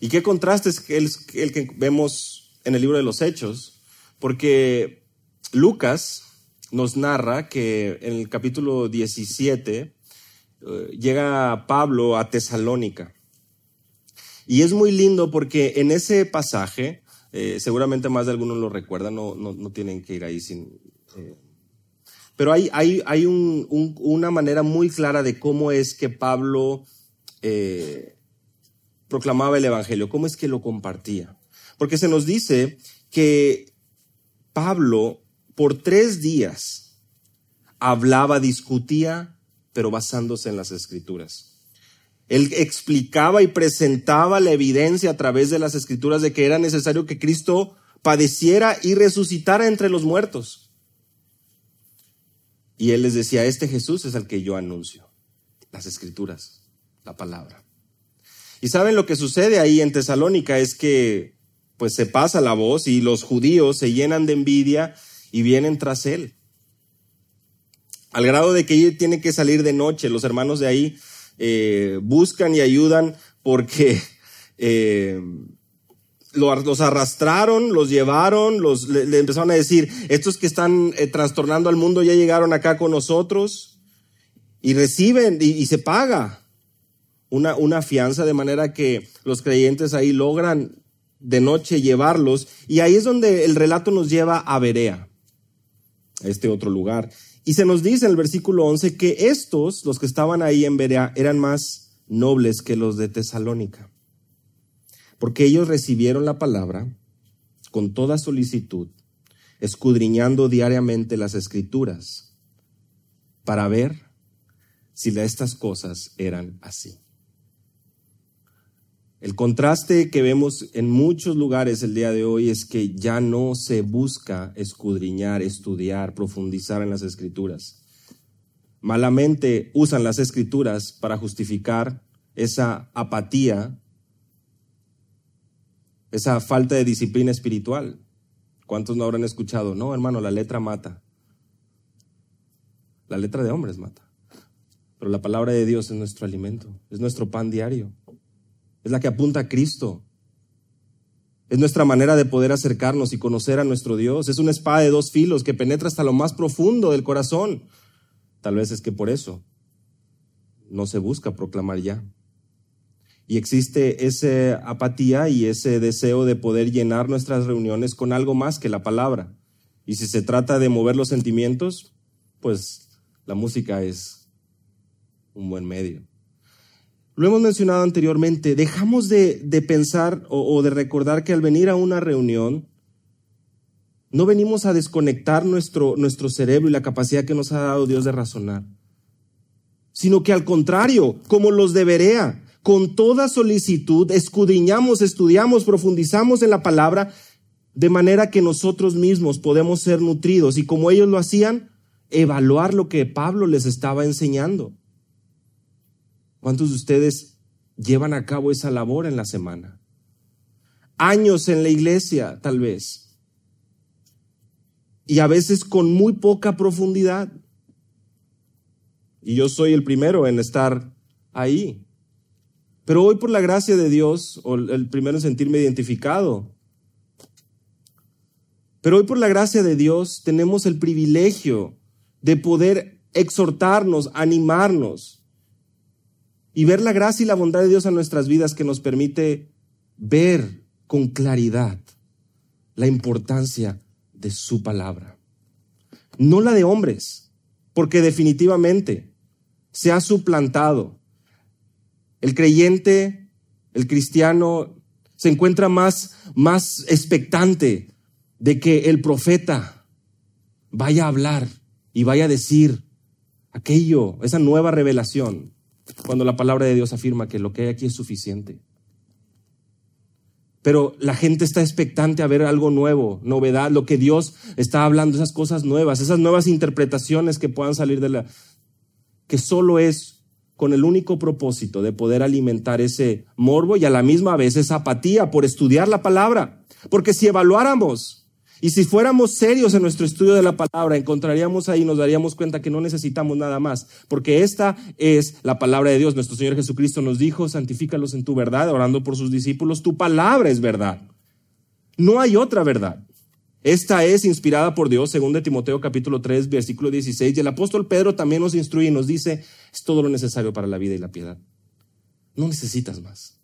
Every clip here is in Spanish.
Y qué contraste es el, el que vemos en el libro de los Hechos, porque Lucas nos narra que en el capítulo 17 eh, llega Pablo a Tesalónica. Y es muy lindo porque en ese pasaje, eh, seguramente más de algunos lo recuerdan, no, no, tienen que ir ahí sin... Eh, pero hay, hay, hay una manera muy clara de cómo es que Pablo proclamaba el Evangelio, cómo es que lo compartía. Porque se nos dice que Pablo por tres días hablaba, discutía, pero basándose en las escrituras. Él explicaba y presentaba la evidencia a través de las escrituras de que era necesario que Cristo padeciera y resucitara entre los muertos. Y él les decía, este Jesús es el que yo anuncio, las escrituras, la palabra. Y saben lo que sucede ahí en Tesalónica es que pues se pasa la voz y los judíos se llenan de envidia y vienen tras él. Al grado de que él tiene que salir de noche. Los hermanos de ahí eh, buscan y ayudan porque eh, los arrastraron, los llevaron, los, le, empezaron a decir, estos que están eh, trastornando al mundo ya llegaron acá con nosotros y reciben y, se paga una, una fianza de manera que los creyentes ahí logran de noche llevarlos y ahí es donde el relato nos lleva a Berea este otro lugar. Y se nos dice en el versículo 11 que estos, los que estaban ahí en Berea, eran más nobles que los de Tesalónica, porque ellos recibieron la palabra con toda solicitud, escudriñando diariamente las escrituras para ver si estas cosas eran así. El contraste que vemos en muchos lugares el día de hoy es que ya no se busca escudriñar, estudiar, profundizar en las escrituras. Malamente usan las escrituras para justificar esa apatía, esa falta de disciplina espiritual. ¿Cuántos no habrán escuchado? No, hermano, la letra mata. La letra de hombres mata. Pero la palabra de Dios es nuestro alimento, es nuestro pan diario es la que apunta a Cristo. Es nuestra manera de poder acercarnos y conocer a nuestro Dios. Es una espada de dos filos que penetra hasta lo más profundo del corazón. Tal vez es que por eso no se busca proclamar ya. Y existe esa apatía y ese deseo de poder llenar nuestras reuniones con algo más que la palabra. Y si se trata de mover los sentimientos, pues la música es un buen medio. Lo hemos mencionado anteriormente, dejamos de, pensar o, de recordar que al venir a una reunión, no venimos a desconectar nuestro, nuestro cerebro y la capacidad que nos ha dado Dios de razonar, sino que al contrario, como los debería, con toda solicitud, escudriñamos, estudiamos, profundizamos en la palabra, de manera que nosotros mismos podemos ser nutridos y como ellos lo hacían, evaluar lo que Pablo les estaba enseñando. ¿Cuántos de ustedes llevan a cabo esa labor en la semana? Años en la iglesia, tal vez. Y a veces con muy poca profundidad. Y yo soy el primero en estar ahí. Pero hoy por la gracia de Dios, o el primero en sentirme identificado, pero hoy por la gracia de Dios tenemos el privilegio de poder exhortarnos, animarnos, y ver la gracia y la bondad de Dios en nuestras vidas que nos permite ver con claridad la importancia de su palabra. No la de hombres, porque definitivamente se ha suplantado. El creyente, el cristiano, se encuentra más, más expectante de que el profeta vaya a hablar y vaya a decir aquello, esa nueva revelación cuando la palabra de Dios afirma que lo que hay aquí es suficiente. Pero la gente está expectante a ver algo nuevo, novedad, lo que Dios está hablando, esas cosas nuevas, esas nuevas interpretaciones que puedan salir de la... que solo es con el único propósito de poder alimentar ese morbo y a la misma vez esa apatía por estudiar la palabra. Porque si evaluáramos Y si fuéramos serios en nuestro estudio de la palabra, encontraríamos ahí, nos daríamos cuenta que no necesitamos nada más, porque esta es la palabra de Dios. Nuestro Señor Jesucristo nos dijo, santifícalos en tu verdad, orando por sus discípulos, tu palabra es verdad. No hay otra verdad. Esta es inspirada por Dios, según de Timoteo capítulo 3, versículo 16, y el apóstol Pedro también nos instruye y nos dice, es todo lo necesario para la vida y la piedad. No necesitas más.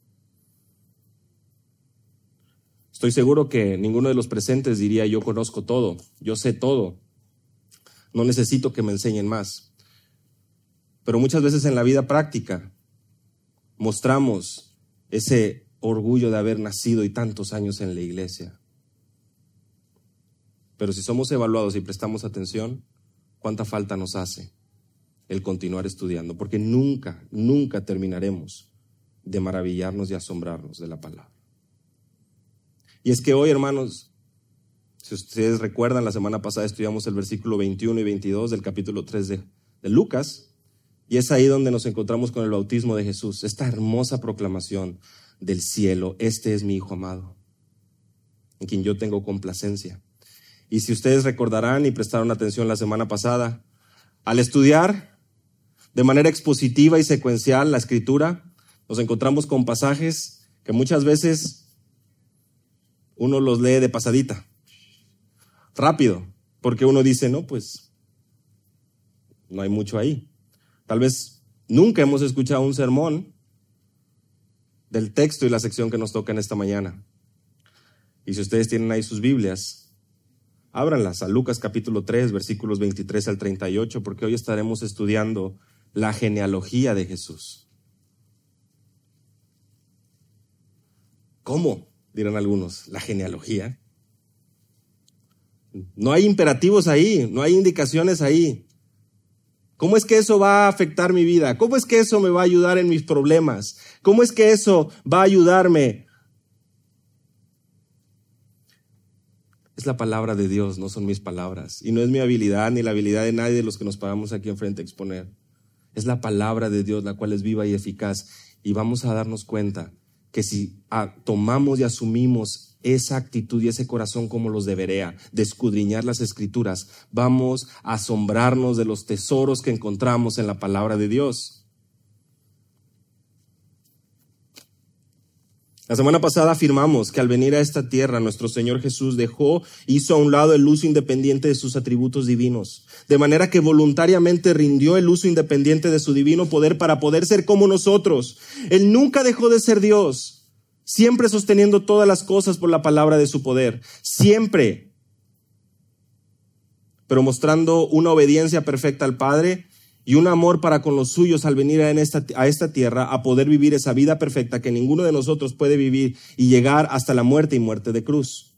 Estoy seguro que ninguno de los presentes diría yo conozco todo, yo sé todo, no necesito que me enseñen más. Pero muchas veces en la vida práctica mostramos ese orgullo de haber nacido y tantos años en la iglesia. Pero si somos evaluados y prestamos atención, ¿cuánta falta nos hace el continuar estudiando? Porque nunca, nunca terminaremos de maravillarnos y asombrarnos de la palabra. Y es que hoy, hermanos, si ustedes recuerdan, la semana pasada estudiamos el versículo 21 y 22 del capítulo 3 de, Lucas, y es ahí donde nos encontramos con el bautismo de Jesús, esta hermosa proclamación del cielo, este es mi Hijo amado, en quien yo tengo complacencia. Y si ustedes recordarán y prestaron atención la semana pasada, al estudiar de manera expositiva y secuencial la escritura, nos encontramos con pasajes que muchas veces uno los lee de pasadita, rápido, porque uno dice, no, pues no hay mucho ahí. Tal vez nunca hemos escuchado un sermón del texto y la sección que nos toca en esta mañana. Y si ustedes tienen ahí sus Biblias, ábranlas a Lucas capítulo 3, versículos 23 al 38, porque hoy estaremos estudiando la genealogía de Jesús. ¿Cómo? Dirán algunos, la genealogía. No hay imperativos ahí, no hay indicaciones ahí. ¿Cómo es que eso va a afectar mi vida? ¿Cómo es que eso me va a ayudar en mis problemas? ¿Cómo es que eso va a ayudarme? Es la palabra de Dios, no son mis palabras. Y no es mi habilidad ni la habilidad de nadie de los que nos pagamos aquí enfrente a exponer. Es la palabra de Dios, la cual es viva y eficaz. Y vamos a darnos cuenta que si tomamos y asumimos esa actitud y ese corazón como los debería, de escudriñar las escrituras, vamos a asombrarnos de los tesoros que encontramos en la palabra de Dios. La semana pasada afirmamos que al venir a esta tierra nuestro Señor Jesús dejó, hizo a un lado el uso independiente de sus atributos divinos, de manera que voluntariamente rindió el uso independiente de su divino poder para poder ser como nosotros. Él nunca dejó de ser Dios, siempre sosteniendo todas las cosas por la palabra de su poder, siempre, pero mostrando una obediencia perfecta al Padre y un amor para con los suyos al venir a esta, tierra a poder vivir esa vida perfecta que ninguno de nosotros puede vivir y llegar hasta la muerte y muerte de cruz.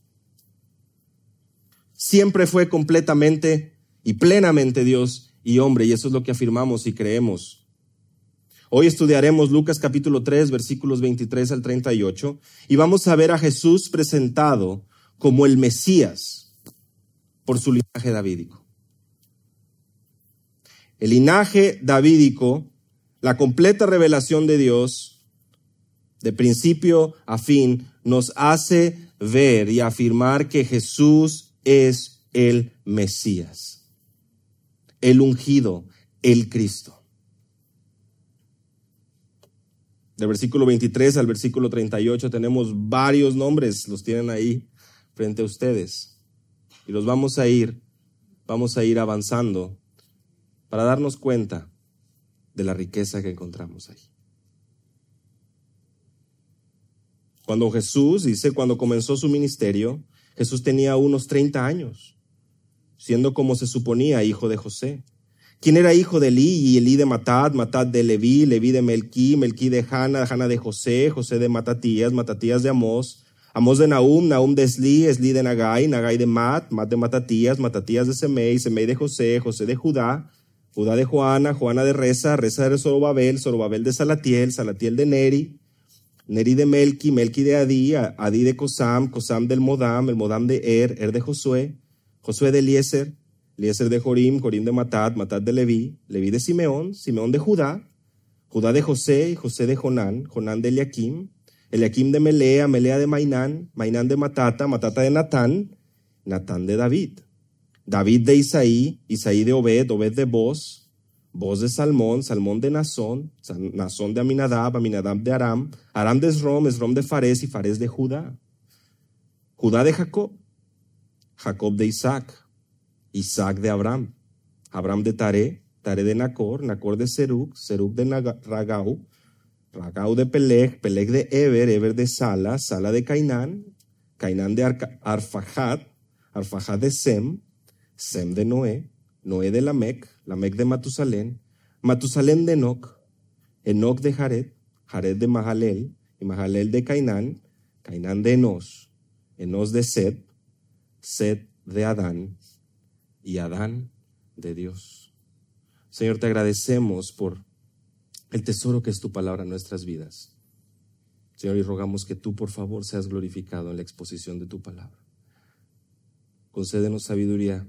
Siempre fue completamente y plenamente Dios y hombre, y eso es lo que afirmamos y creemos. Hoy estudiaremos Lucas capítulo 3, versículos 23 al 38, y vamos a ver a Jesús presentado como el Mesías por su linaje davídico el linaje davídico, la completa revelación de Dios, de principio a fin, nos hace ver y afirmar que Jesús es el Mesías, el ungido, el Cristo. Del versículo 23 al versículo 38 tenemos varios nombres, los tienen ahí frente a ustedes. Y los vamos a ir, vamos a ir avanzando para darnos cuenta de la riqueza que encontramos ahí. Cuando Jesús, dice, cuando comenzó su ministerio, Jesús tenía unos 30 años, siendo como se suponía hijo de José. ¿Quién era hijo de Elí? Y Elí de Matat, Matat de Leví, Leví de Melquí, Melquí de Hanna, Hanna de José, José de Matatías, Matatías de Amós, Amós de Nahum, Nahum de Esli, Esli de Nagai, Nagai de Mat, Mat de Matatías, Matatías de Semei, Semei de José, José de Judá, Judá de Juana, Juana de Reza, Reza de Zorobabel, Zorobabel de Salatiel, Salatiel de Neri, Neri de Melki, Melki de Adi, Adi de Cosam, Cosam del Modam, el Modam de Er, Er de Josué, Josué de Eliezer, Eliezer de Jorim, Jorim de Matat, Matat de Leví, Leví de Simeón, Simeón de Judá, Judá de José, José de Jonán, Jonán de Eliakim, Eliakim de Melea, Melea de Mainán, Mainán de Matata, Matata de Natán, Natán de David, David de Isaí, Isaí de Obed, Obed de Boz, Boz de Salmón, Salmón de Nazón, Nazón de Aminadab, Aminadab de Aram, Aram de Esrom, Esrom de Fares y Fares de Judá. Judá de Jacob, Jacob de Isaac, Isaac de Abraham, Abraham de Tare, Tare de Nacor, Nacor de Serug, Serug de Ragau, Ragau de Peleg, Peleg de Eber, Eber de Sala, Sala de Cainán, Cainán de Arfajad, Arfajad de Sem, Sem de Noé, Noé de Lamec, Lamec de Matusalén, Matusalén de Enoch, Enoch de Jared, Jared de Mahalel, y Mahalel de Cainán, Cainán de Enos, Enos de Sed, Sed de Adán, y Adán de Dios. Señor, te agradecemos por el tesoro que es tu palabra en nuestras vidas. Señor, y rogamos que tú, por favor, seas glorificado en la exposición de tu palabra. Concédenos sabiduría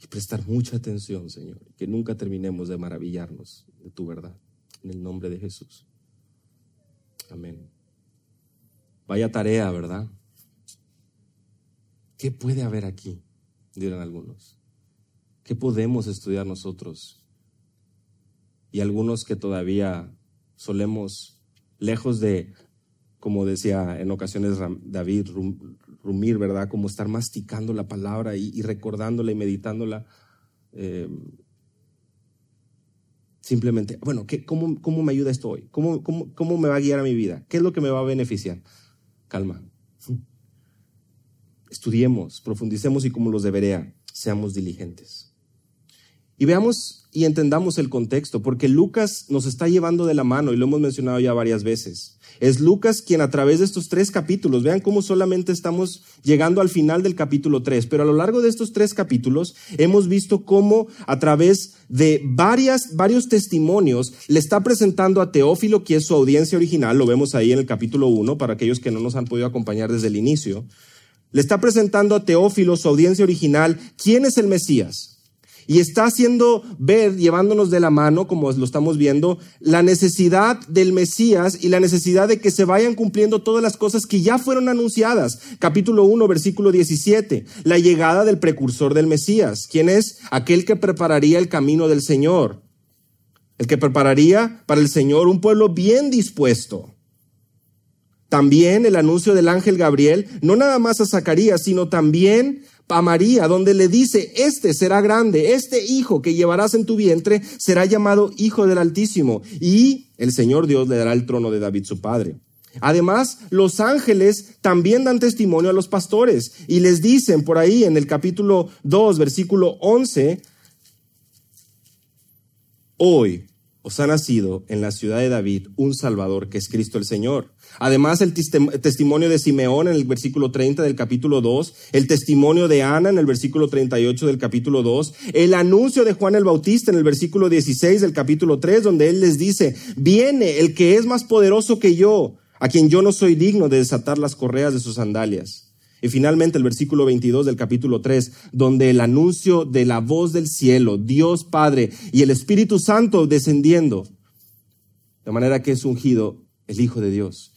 y prestar mucha atención, Señor, que nunca terminemos de maravillarnos de tu verdad. En el nombre de Jesús. Amén. Vaya tarea, ¿verdad? ¿Qué puede haber aquí? Dirán algunos. ¿Qué podemos estudiar nosotros? Y algunos que todavía solemos, lejos de, como decía en ocasiones David, rumir, ¿verdad? Como estar masticando la palabra y, recordándola y meditándola. Eh, simplemente, bueno, ¿qué, cómo, cómo, me ayuda esto hoy? ¿Cómo, ¿Cómo, cómo me va a guiar a mi vida? ¿Qué es lo que me va a beneficiar? Calma. Estudiemos, profundicemos y como los debería, seamos diligentes. Y veamos y entendamos el contexto, porque Lucas nos está llevando de la mano y lo hemos mencionado ya varias veces. Es Lucas quien a través de estos tres capítulos, vean cómo solamente estamos llegando al final del capítulo 3, pero a lo largo de estos tres capítulos hemos visto cómo a través de varias, varios testimonios le está presentando a Teófilo, que es su audiencia original, lo vemos ahí en el capítulo 1, para aquellos que no nos han podido acompañar desde el inicio, le está presentando a Teófilo, su audiencia original, quién es el Mesías. Y está haciendo ver, llevándonos de la mano, como lo estamos viendo, la necesidad del Mesías y la necesidad de que se vayan cumpliendo todas las cosas que ya fueron anunciadas. Capítulo 1, versículo 17. La llegada del precursor del Mesías. ¿Quién es? Aquel que prepararía el camino del Señor. El que prepararía para el Señor un pueblo bien dispuesto. También el anuncio del ángel Gabriel, no nada más a Zacarías, sino también a María, donde le dice, este será grande, este hijo que llevarás en tu vientre será llamado Hijo del Altísimo, y el Señor Dios le dará el trono de David su padre. Además, los ángeles también dan testimonio a los pastores y les dicen por ahí en el capítulo 2, versículo 11, hoy os ha nacido en la ciudad de David un Salvador que es Cristo el Señor. Además, el testimonio de Simeón en el versículo 30 del capítulo 2, el testimonio de Ana en el versículo 38 del capítulo 2, el anuncio de Juan el Bautista en el versículo 16 del capítulo 3, donde él les dice, viene el que es más poderoso que yo, a quien yo no soy digno de desatar las correas de sus sandalias. Y finalmente el versículo 22 del capítulo 3, donde el anuncio de la voz del cielo, Dios Padre y el Espíritu Santo descendiendo, de manera que es ungido el Hijo de Dios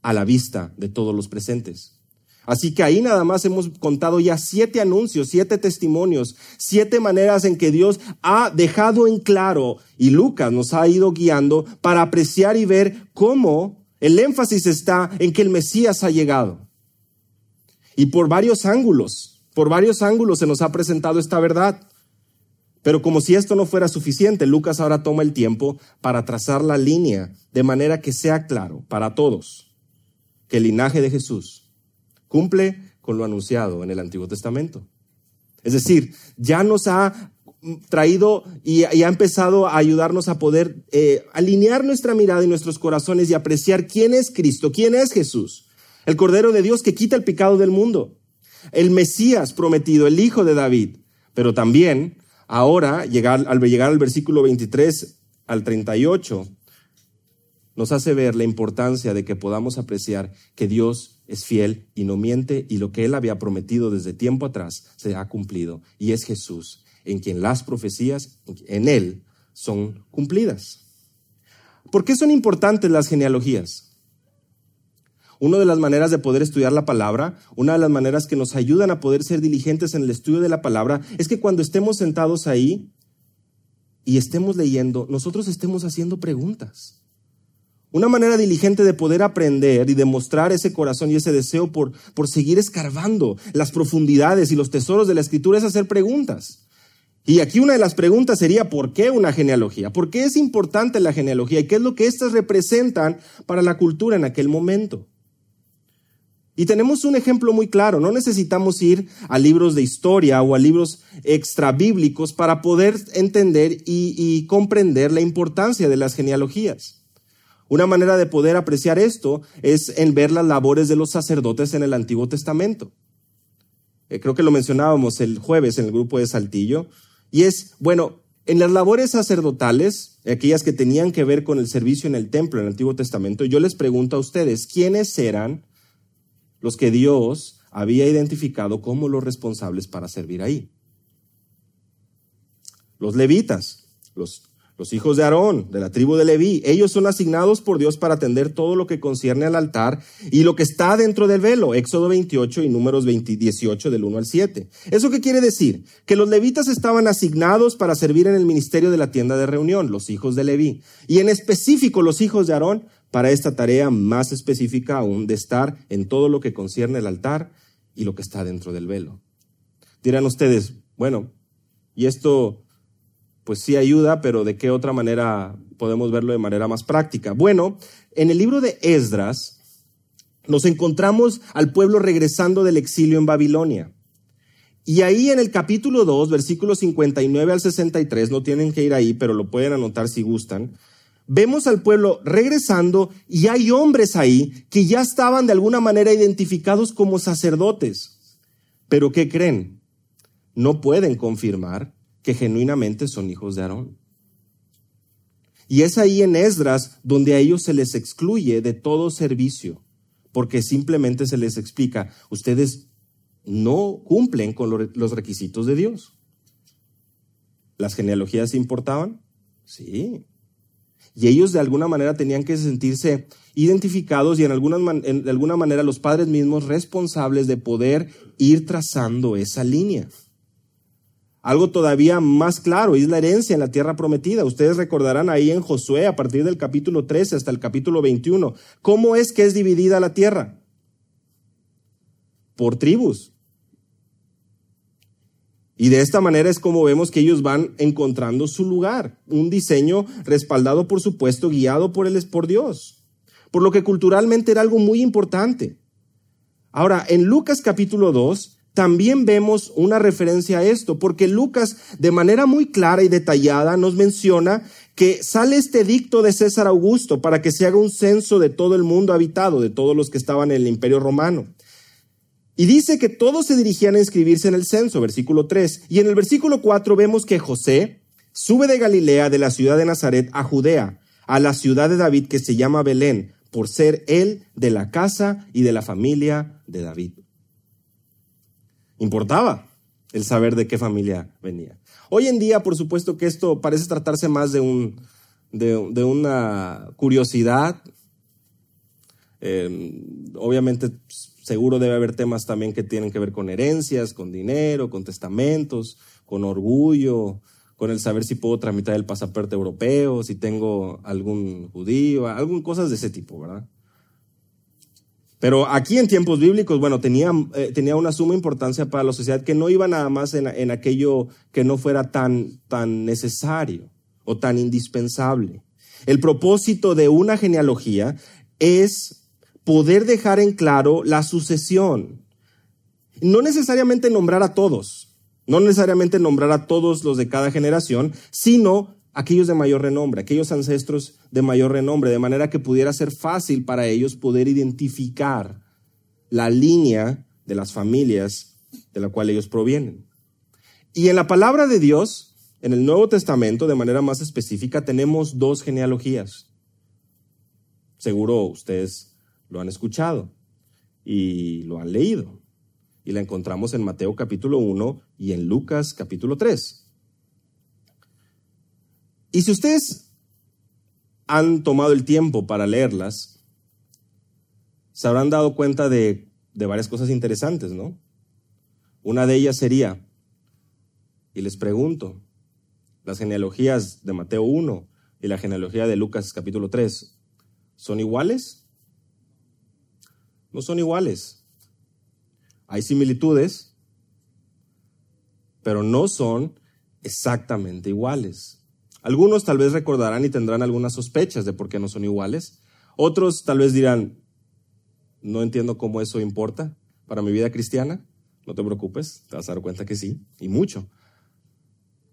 a la vista de todos los presentes. Así que ahí nada más hemos contado ya siete anuncios, siete testimonios, siete maneras en que Dios ha dejado en claro y Lucas nos ha ido guiando para apreciar y ver cómo el énfasis está en que el Mesías ha llegado. Y por varios ángulos, por varios ángulos se nos ha presentado esta verdad. Pero como si esto no fuera suficiente, Lucas ahora toma el tiempo para trazar la línea de manera que sea claro para todos que el linaje de Jesús cumple con lo anunciado en el Antiguo Testamento. Es decir, ya nos ha traído y, ha empezado a ayudarnos a poder eh, alinear nuestra mirada y nuestros corazones y apreciar quién es Cristo, quién es Jesús el Cordero de Dios que quita el pecado del mundo, el Mesías prometido, el Hijo de David, pero también ahora, al llegar al versículo 23 al 38, nos hace ver la importancia de que podamos apreciar que Dios es fiel y no miente y lo que Él había prometido desde tiempo atrás se ha cumplido y es Jesús, en quien las profecías en Él son cumplidas. ¿Por qué son importantes las genealogías? Una de las maneras de poder estudiar la palabra, una de las maneras que nos ayudan a poder ser diligentes en el estudio de la palabra, es que cuando estemos sentados ahí y estemos leyendo, nosotros estemos haciendo preguntas. Una manera diligente de poder aprender y demostrar ese corazón y ese deseo por, por seguir escarbando las profundidades y los tesoros de la escritura es hacer preguntas. Y aquí una de las preguntas sería, ¿por qué una genealogía? ¿Por qué es importante la genealogía? ¿Y qué es lo que éstas representan para la cultura en aquel momento? Y tenemos un ejemplo muy claro, no necesitamos ir a libros de historia o a libros extrabíblicos para poder entender y, y comprender la importancia de las genealogías. Una manera de poder apreciar esto es en ver las labores de los sacerdotes en el Antiguo Testamento. Eh, creo que lo mencionábamos el jueves en el grupo de Saltillo. Y es, bueno, en las labores sacerdotales, aquellas que tenían que ver con el servicio en el templo en el Antiguo Testamento, yo les pregunto a ustedes, ¿quiénes eran los que Dios había identificado como los responsables para servir ahí? Los levitas, los hijos de Aarón, de la tribu de Leví, ellos son asignados por Dios para atender todo lo que concierne al altar y lo que está dentro del velo, Éxodo 28 y números 18 del 1 al 7. ¿Eso qué quiere decir? Que los levitas estaban asignados para servir en el ministerio de la tienda de reunión, los hijos de Leví, y en específico los hijos de Aarón para esta tarea más específica aún de estar en todo lo que concierne al altar y lo que está dentro del velo. Dirán ustedes, bueno, ¿y esto pues sí ayuda, pero ¿de qué otra manera podemos verlo de manera más práctica? Bueno, en el libro de Esdras nos encontramos al pueblo regresando del exilio en Babilonia. Y ahí en el capítulo 2, versículos 59 al 63, no tienen que ir ahí, pero lo pueden anotar si gustan, vemos al pueblo regresando y hay hombres ahí que ya estaban de alguna manera identificados como sacerdotes. Pero ¿qué creen? No pueden confirmar que genuinamente son hijos de Aarón. Y es ahí en Esdras donde a ellos se les excluye de todo servicio, porque simplemente se les explica, ustedes no cumplen con los requisitos de Dios. ¿Las genealogías importaban? Sí. Y ellos de alguna manera tenían que sentirse identificados y en alguna, en alguna manera los padres mismos responsables de poder ir trazando esa línea. Algo todavía más claro es la herencia en la tierra prometida. Ustedes recordarán ahí en Josué, a partir del capítulo 13 hasta el capítulo 21, cómo es que es dividida la tierra. Por tribus. Y de esta manera es como vemos que ellos van encontrando su lugar, un diseño respaldado, por supuesto, guiado por el por Dios. Por lo que culturalmente era algo muy importante. Ahora, en Lucas capítulo 2, también vemos una referencia a esto, porque Lucas de manera muy clara y detallada nos menciona que sale este dicto de César Augusto para que se haga un censo de todo el mundo habitado, de todos los que estaban en el imperio romano. Y dice que todos se dirigían a inscribirse en el censo, versículo 3. Y en el versículo 4 vemos que José sube de Galilea, de la ciudad de Nazaret, a Judea, a la ciudad de David que se llama Belén, por ser él de la casa y de la familia de David importaba el saber de qué familia venía. Hoy en día, por supuesto que esto parece tratarse más de, un, de, una curiosidad. Em, obviamente, seguro debe haber temas también que tienen que ver con herencias, con dinero, con testamentos, con orgullo, con el saber si puedo tramitar el pasaporte europeo, si tengo algún judío, algunas cosas de ese tipo, ¿verdad? Pero aquí en tiempos bíblicos, bueno, tenía, eh, tenía una suma importancia para la sociedad que no iba nada más en, en aquello que no fuera tan, tan necesario o tan indispensable. El propósito de una genealogía es poder dejar en claro la sucesión. No necesariamente nombrar a todos, no necesariamente nombrar a todos los de cada generación, sino aquellos de mayor renombre, aquellos ancestros de mayor renombre, de manera que pudiera ser fácil para ellos poder identificar la línea de las familias de la cual ellos provienen. Y en la palabra de Dios, en el Nuevo Testamento, de manera más específica, tenemos dos genealogías. Seguro ustedes lo han escuchado y lo han leído. Y la encontramos en Mateo capítulo 1 y en Lucas capítulo 3. Y si ustedes han tomado el tiempo para leerlas, se habrán dado cuenta de, de varias cosas interesantes, ¿no? Una de ellas sería, y les pregunto, las genealogías de Mateo 1 y la genealogía de Lucas capítulo 3, ¿son iguales? No son iguales. Hay similitudes, pero no son exactamente iguales. Algunos tal vez recordarán y tendrán algunas sospechas de por qué no son iguales. Otros tal vez dirán, no entiendo cómo eso importa para mi vida cristiana. No te preocupes, te vas a dar cuenta que sí, y mucho.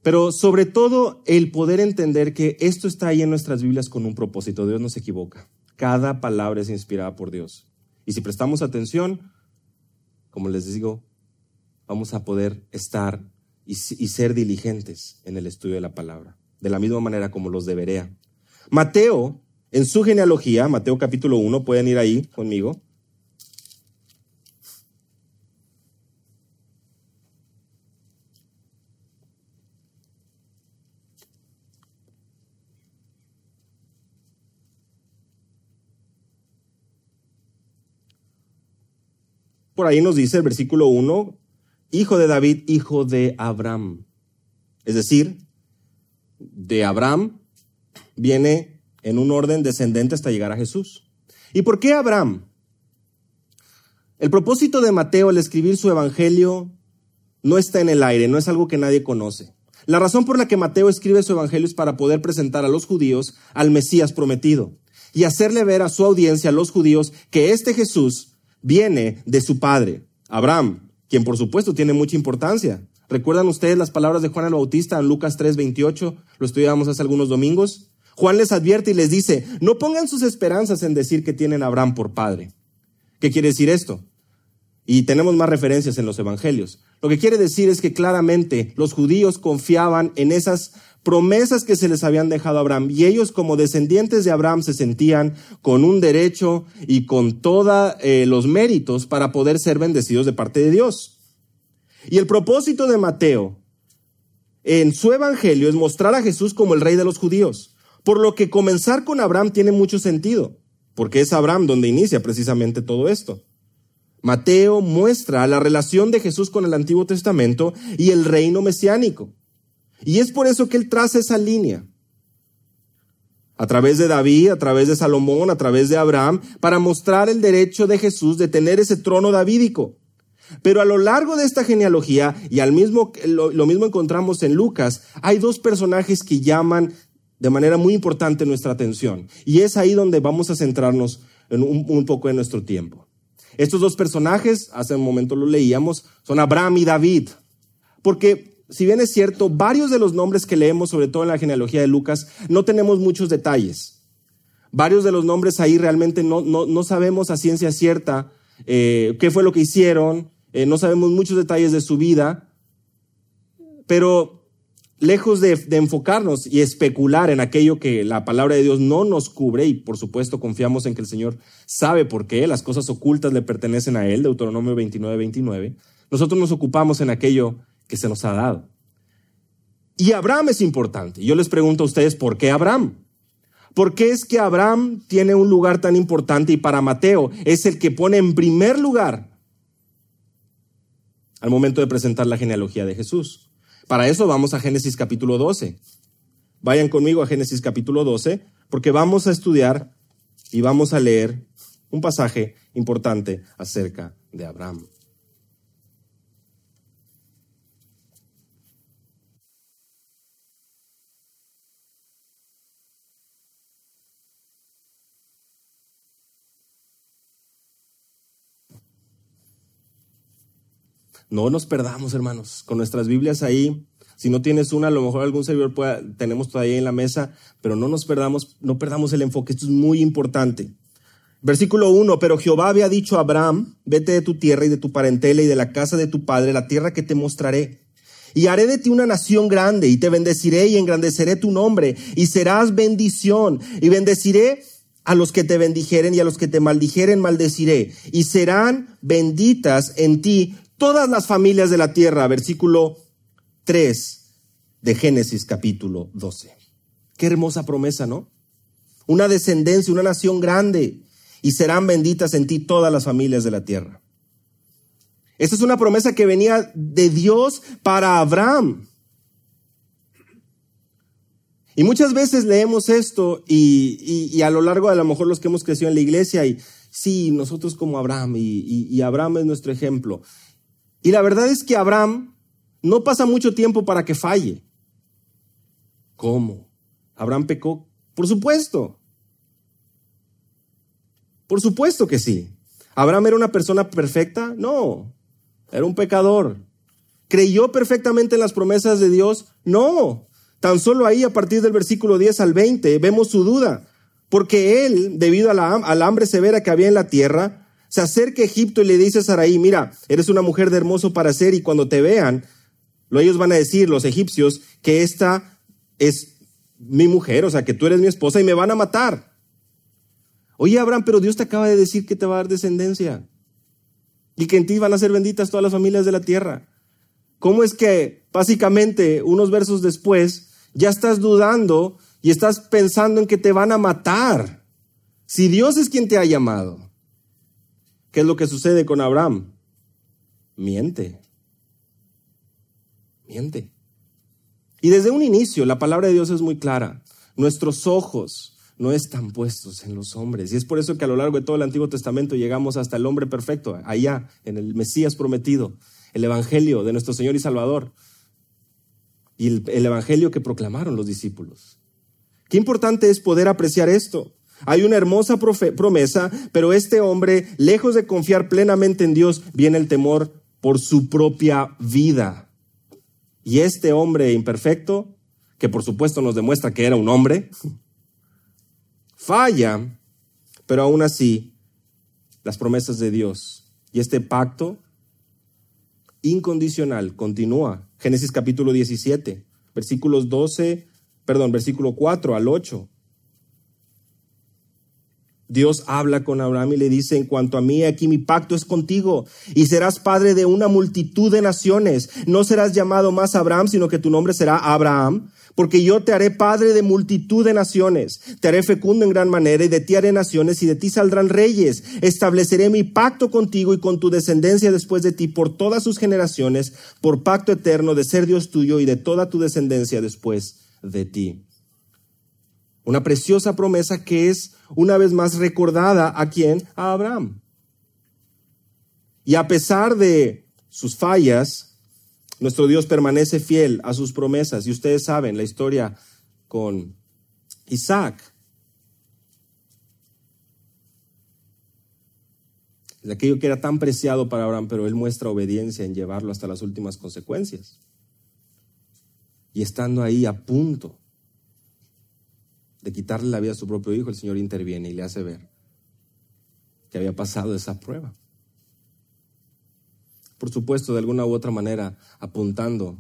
Pero sobre todo el poder entender que esto está ahí en nuestras Biblias con un propósito. Dios no se equivoca. Cada palabra es inspirada por Dios. Y si prestamos atención, como les digo, vamos a poder estar y, ser diligentes en el estudio de la palabra, de la misma manera como los debería. Mateo, en su genealogía, Mateo capítulo 1, pueden ir ahí conmigo. Por ahí nos dice el versículo 1, hijo de David, hijo de Abraham. Es decir, de Abraham viene en un orden descendente hasta llegar a Jesús. ¿Y por qué Abraham? El propósito de Mateo al escribir su evangelio no está en el aire, no es algo que nadie conoce. La razón por la que Mateo escribe su evangelio es para poder presentar a los judíos al Mesías prometido y hacerle ver a su audiencia, a los judíos, que este Jesús viene de su padre, Abraham, quien por supuesto tiene mucha importancia. ¿Recuerdan ustedes las palabras de Juan el Bautista en Lucas 3:28? Lo estudiamos hace algunos domingos. Juan les advierte y les dice, no pongan sus esperanzas en decir que tienen a Abraham por padre. ¿Qué quiere decir esto? Y tenemos más referencias en los evangelios. Lo que quiere decir es que claramente los judíos confiaban en esas promesas que se les habían dejado a Abraham. Y ellos como descendientes de Abraham se sentían con un derecho y con todos eh, los méritos para poder ser bendecidos de parte de Dios. Y el propósito de Mateo en su evangelio es mostrar a Jesús como el rey de los judíos. Por lo que comenzar con Abraham tiene mucho sentido, porque es Abraham donde inicia precisamente todo esto. Mateo muestra la relación de Jesús con el Antiguo Testamento y el reino mesiánico. Y es por eso que él traza esa línea. A través de David, a través de Salomón, a través de Abraham, para mostrar el derecho de Jesús de tener ese trono davídico. Pero a lo largo de esta genealogía, y al mismo, lo, mismo encontramos en Lucas, hay dos personajes que llaman de manera muy importante nuestra atención. Y es ahí donde vamos a centrarnos en un, un poco en nuestro tiempo. Estos dos personajes, hace un momento lo leíamos, son Abraham y David. Porque si bien es cierto, varios de los nombres que leemos, sobre todo en la genealogía de Lucas, no tenemos muchos detalles. Varios de los nombres ahí realmente no, no, sabemos a ciencia cierta eh, qué fue lo que hicieron, eh, no sabemos muchos detalles de su vida, pero lejos de, de, enfocarnos y especular en aquello que la palabra de Dios no nos cubre, y por supuesto confiamos en que el Señor sabe por qué, las cosas ocultas le pertenecen a Él, Deuteronomio 29, 29, nosotros nos ocupamos en aquello que se nos ha dado. Y Abraham es importante. Yo les pregunto a ustedes, ¿por qué Abraham? ¿Por qué es que Abraham tiene un lugar tan importante y para Mateo es el que pone en primer lugar al momento de presentar la genealogía de Jesús? Para eso vamos a Génesis capítulo 12. Vayan conmigo a Génesis capítulo 12 porque vamos a estudiar y vamos a leer un pasaje importante acerca de Abraham. No nos perdamos, hermanos, con nuestras Biblias ahí. Si no tienes una, a lo mejor algún servidor pueda, tenemos todavía en la mesa, pero no nos perdamos, no perdamos el enfoque. Esto es muy importante. Versículo 1, pero Jehová había dicho a Abraham, vete de tu tierra y de tu parentela y de la casa de tu padre, la tierra que te mostraré. Y haré de ti una nación grande y te bendeciré y engrandeceré tu nombre y serás bendición y bendeciré a los que te bendijeren y a los que te maldijeren maldeciré y serán benditas en ti todas las familias de la tierra, versículo 3 de Génesis capítulo 12. Qué hermosa promesa, ¿no? Una descendencia, una nación grande. y serán benditas en ti todas las familias de la tierra. Esta es una promesa que venía de Dios para Abraham. Y muchas veces leemos esto y, a lo largo de a lo mejor los que hemos crecido en la iglesia y sí, nosotros como Abraham y Abraham es nuestro ejemplo. Y la verdad es que Abraham no pasa mucho tiempo para que falle. ¿Cómo? ¿Abraham pecó? Por supuesto. Por supuesto que sí. ¿Abraham era una persona perfecta? No. Era un pecador. ¿Creyó perfectamente en las promesas de Dios? No. Tan solo ahí, a partir del versículo 10 al 20, vemos su duda. Porque él, debido a la, hambre severa que había en la tierra, se acerca a Egipto y le dice a Saraí, mira, eres una mujer de hermoso para ser y cuando te vean, lo ellos van a decir, los egipcios, que esta es mi mujer, o sea, que tú eres mi esposa y me van a matar. Oye, Abraham, pero Dios te acaba de decir que te va a dar descendencia y que en ti van a ser benditas todas las familias de la tierra. ¿Cómo es que básicamente unos versos después ya estás dudando y estás pensando en que te van a matar? Si Dios es quien te ha llamado. ¿Qué es lo que sucede con Abraham? Miente. Miente. Y desde un inicio la palabra de Dios es muy clara. Nuestros ojos no están puestos en los hombres. Y es por eso que a lo largo de todo el Antiguo Testamento llegamos hasta el hombre perfecto, allá, en el Mesías prometido, el Evangelio de nuestro Señor y Salvador. Y el, Evangelio que proclamaron los discípulos. Qué importante es poder apreciar esto. Hay una hermosa promesa, pero este hombre, lejos de confiar plenamente en Dios, viene el temor por su propia vida. Y este hombre imperfecto, que por supuesto nos demuestra que era un hombre, falla, pero aún así las promesas de Dios y este pacto incondicional continúa. Génesis capítulo 17, versículos 12, perdón, versículo 4 al 8. Dios habla con Abraham y le dice, en cuanto a mí, aquí mi pacto es contigo, y serás padre de una multitud de naciones. No serás llamado más Abraham, sino que tu nombre será Abraham, porque yo te haré padre de multitud de naciones, te haré fecundo en gran manera, y de ti haré naciones, y de ti saldrán reyes. Estableceré mi pacto contigo y con tu descendencia después de ti por todas sus generaciones, por pacto eterno de ser Dios tuyo y de toda tu descendencia después de ti. Una preciosa promesa que es una vez más recordada a quién? A Abraham. Y a pesar de sus fallas, nuestro Dios permanece fiel a sus promesas. Y ustedes saben la historia con Isaac. De aquello que era tan preciado para Abraham, pero él muestra obediencia en llevarlo hasta las últimas consecuencias. Y estando ahí a punto de quitarle la vida a su propio hijo, el Señor interviene y le hace ver que había pasado esa prueba por supuesto, de alguna u otra manera, apuntando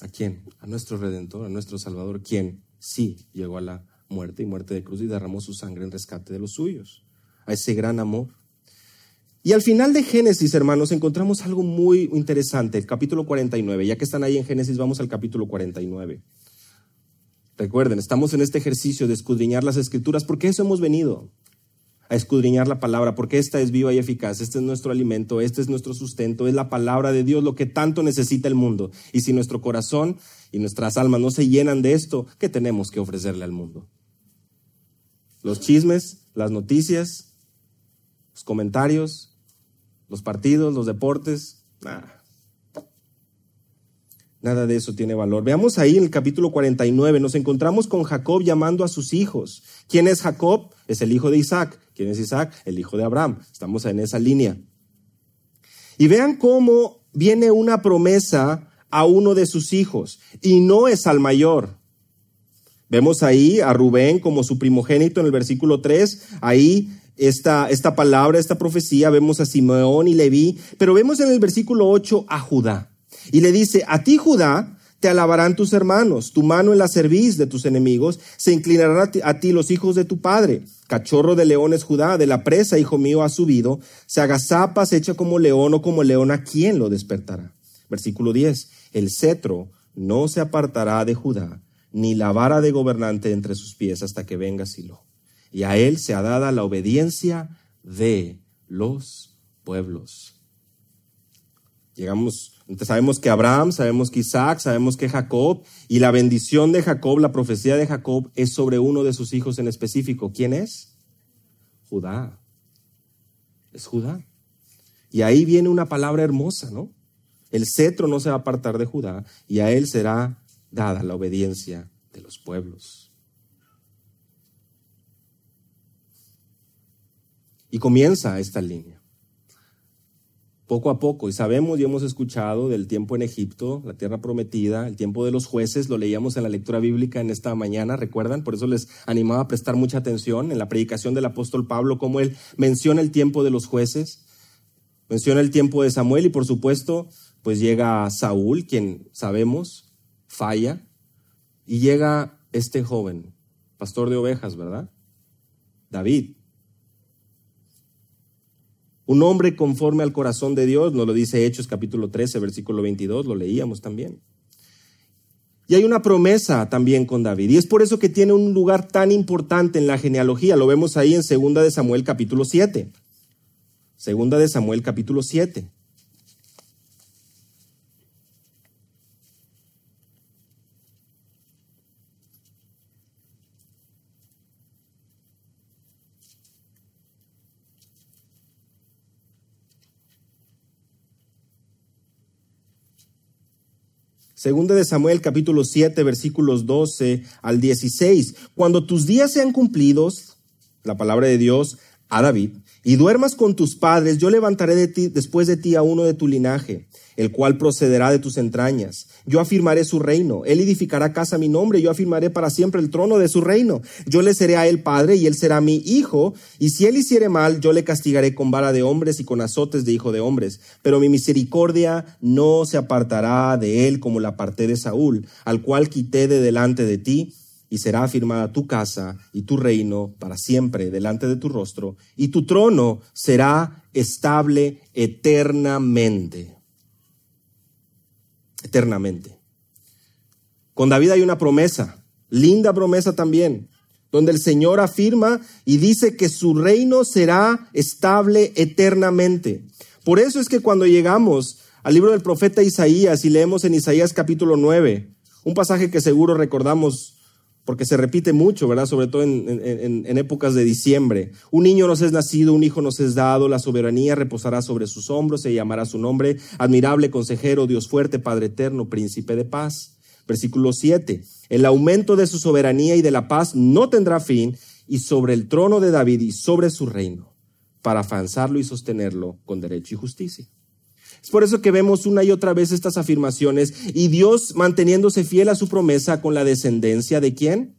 a quién, a nuestro Redentor, a nuestro Salvador, quien sí llegó a la muerte y muerte de cruz y derramó su sangre en rescate de los suyos, a ese gran amor. Y al final de Génesis, hermanos, encontramos algo muy interesante, el capítulo 49. Ya que están ahí en Génesis, vamos al capítulo 49. Recuerden, estamos en este ejercicio de escudriñar las escrituras porque eso hemos venido a escudriñar la palabra, porque esta es viva y eficaz, este es nuestro alimento, este es nuestro sustento, es la palabra de Dios lo que tanto necesita el mundo. Y si nuestro corazón y nuestras almas no se llenan de esto, ¿qué tenemos que ofrecerle al mundo? Los chismes, las noticias, los comentarios, los partidos, los deportes, nada. Nada de eso tiene valor. Veamos ahí en el capítulo 49, nos encontramos con Jacob llamando a sus hijos. ¿Quién es Jacob? Es el hijo de Isaac. ¿Quién es Isaac? El hijo de Abraham. Estamos en esa línea. Y vean cómo viene una promesa a uno de sus hijos y no es al mayor. Vemos ahí a Rubén como su primogénito en el versículo 3. Ahí esta, esta palabra, esta profecía. Vemos a Simeón y Leví. Pero vemos en el versículo 8 a Judá. Y le dice, a ti Judá te alabarán tus hermanos, tu mano en la cerviz de tus enemigos, se inclinarán a ti, los hijos de tu padre. Cachorro de leones Judá, de la presa, hijo mío, ha subido, se agazapa, se echa como león o como león, ¿a quién lo despertará? Versículo 10, el cetro no se apartará de Judá, ni la vara de gobernante entre sus pies hasta que venga Silo. y a él se ha dada la obediencia de los pueblos. Llegamos, sabemos que Abraham, sabemos que Isaac, sabemos que Jacob, y la bendición de Jacob, la profecía de Jacob es sobre uno de sus hijos en específico. ¿Quién es? Judá. Es Judá. Y ahí viene una palabra hermosa, ¿no? El cetro no se va a apartar de Judá y a él será dada la obediencia de los pueblos. Y comienza esta línea. Poco a poco, y sabemos y hemos escuchado del tiempo en Egipto, la tierra prometida, el tiempo de los jueces, lo leíamos en la lectura bíblica en esta mañana, ¿recuerdan? Por eso les animaba a prestar mucha atención en la predicación del apóstol Pablo, cómo él menciona el tiempo de los jueces, menciona el tiempo de Samuel y por supuesto, pues llega Saúl, quien sabemos falla, y llega este joven, pastor de ovejas, ¿verdad? David, un hombre conforme al corazón de Dios, nos lo dice Hechos capítulo 13, versículo 22, lo leíamos también. Y hay una promesa también con David, y es por eso que tiene un lugar tan importante en la genealogía. Lo vemos ahí en Segunda de Samuel capítulo 7. Segunda de Samuel capítulo 7. Segunda de Samuel capítulo 7 versículos 12 al 16. Cuando tus días sean cumplidos, la palabra de Dios a David, y duermas con tus padres, yo levantaré de ti, después de ti a uno de tu linaje, el cual procederá de tus entrañas. Yo afirmaré su reino. Él edificará casa a mi nombre, yo afirmaré para siempre el trono de su reino. Yo le seré a él padre y él será mi hijo, y si él hiciere mal, yo le castigaré con vara de hombres y con azotes de hijo de hombres. Pero mi misericordia no se apartará de él como la aparté de Saúl, al cual quité de delante de ti y será afirmada tu casa y tu reino para siempre delante de tu rostro, y tu trono será estable eternamente. Eternamente. Con David hay una promesa, linda promesa también, donde el Señor afirma y dice que su reino será estable eternamente. Por eso es que cuando llegamos al libro del profeta Isaías y leemos en Isaías capítulo 9, un pasaje que seguro recordamos porque se repite mucho, ¿verdad? Sobre todo en, épocas de diciembre. Un niño nos es nacido, un hijo nos es dado, la soberanía reposará sobre sus hombros, se llamará su nombre, admirable consejero, Dios fuerte, Padre eterno, príncipe de paz. Versículo 7. El aumento de su soberanía y de la paz no tendrá fin, y sobre el trono de David y sobre su reino, para avanzarlo y sostenerlo con derecho y justicia. Es por eso que vemos una y otra vez estas afirmaciones y Dios manteniéndose fiel a su promesa con la descendencia de quién?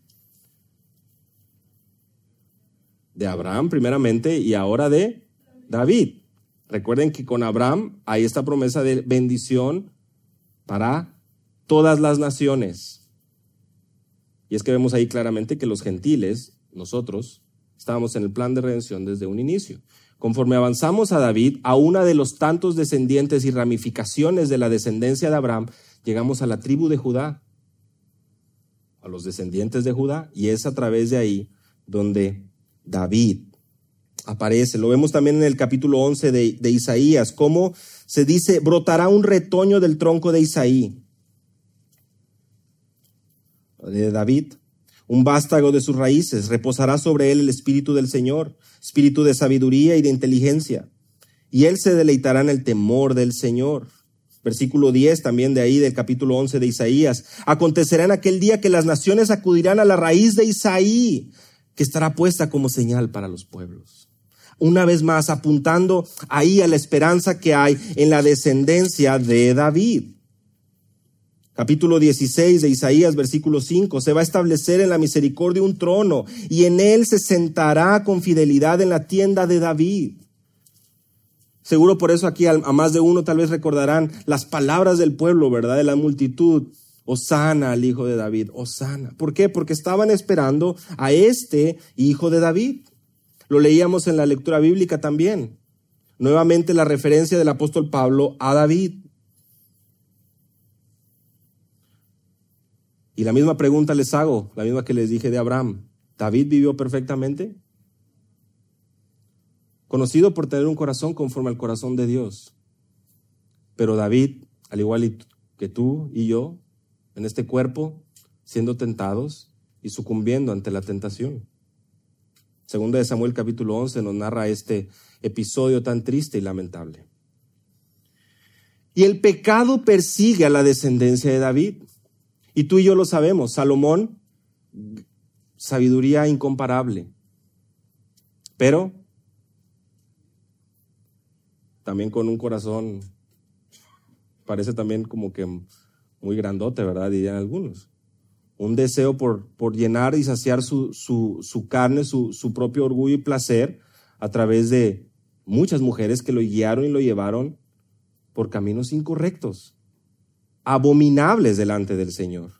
De Abraham primeramente y ahora de David. Recuerden que con Abraham hay esta promesa de bendición para todas las naciones. Y es que vemos ahí claramente que los gentiles, nosotros, estábamos en el plan de redención desde un inicio. Conforme avanzamos a David, a una de los tantos descendientes y ramificaciones de la descendencia de Abraham, llegamos a la tribu de Judá, a los descendientes de Judá, y es a través de ahí donde David aparece. Lo vemos también en el capítulo 11 de, de Isaías, cómo se dice, brotará un retoño del tronco de Isaí, de David, un vástago de sus raíces, reposará sobre él el espíritu del Señor, espíritu de sabiduría y de inteligencia, y él se deleitará en el temor del Señor. Versículo 10 también de ahí del capítulo 11 de Isaías. Acontecerá en aquel día que las naciones acudirán a la raíz de Isaí, que estará puesta como señal para los pueblos. Una vez más, apuntando ahí a la esperanza que hay en la descendencia de David capítulo 16 de Isaías, versículo 5, se va a establecer en la misericordia un trono y en él se sentará con fidelidad en la tienda de David. Seguro por eso aquí a más de uno tal vez recordarán las palabras del pueblo, ¿verdad? De la multitud. Osana al hijo de David, Osana. ¿Por qué? Porque estaban esperando a este hijo de David. Lo leíamos en la lectura bíblica también. Nuevamente la referencia del apóstol Pablo a David. Y la misma pregunta les hago, la misma que les dije de Abraham. ¿David vivió perfectamente? conocido por tener un corazón conforme al corazón de Dios. Pero David, al igual que tú y yo, en este cuerpo, siendo tentados y sucumbiendo ante la tentación. Segunda de Samuel capítulo 11 nos narra este episodio tan triste y lamentable. Y el pecado persigue a la descendencia de David. Y tú y yo lo sabemos. Salomón, sabiduría incomparable. Pero también con un corazón, parece también como que muy grandote, ¿verdad? Dirían algunos. Un deseo por, por llenar y saciar su, su, su carne, su, su propio orgullo y placer a través de muchas mujeres que lo guiaron y lo llevaron por caminos incorrectos, abominables delante del Señor.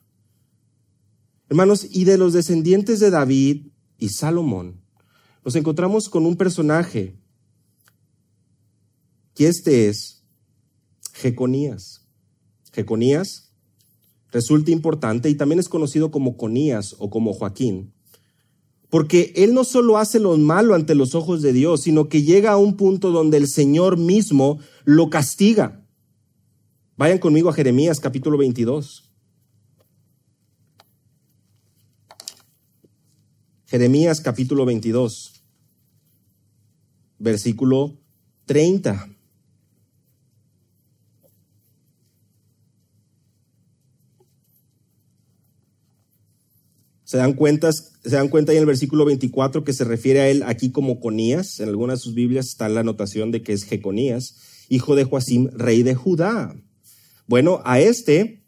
Hermanos, y de los descendientes de David y Salomón, nos encontramos con un personaje que este es Jeconías. Jeconías resulta importante y también es conocido como Conías o como Joaquín, porque él no solo hace lo malo ante los ojos de Dios, sino que llega a un punto donde el Señor mismo lo castiga. Vayan conmigo a Jeremías capítulo 22. Jeremías capítulo 22, versículo 30. Se dan, cuentas, se dan cuenta ahí en el versículo 24 que se refiere a él aquí como Conías. En algunas de sus Biblias está la anotación de que es Jeconías, hijo de Joacim, rey de Judá. Bueno, a este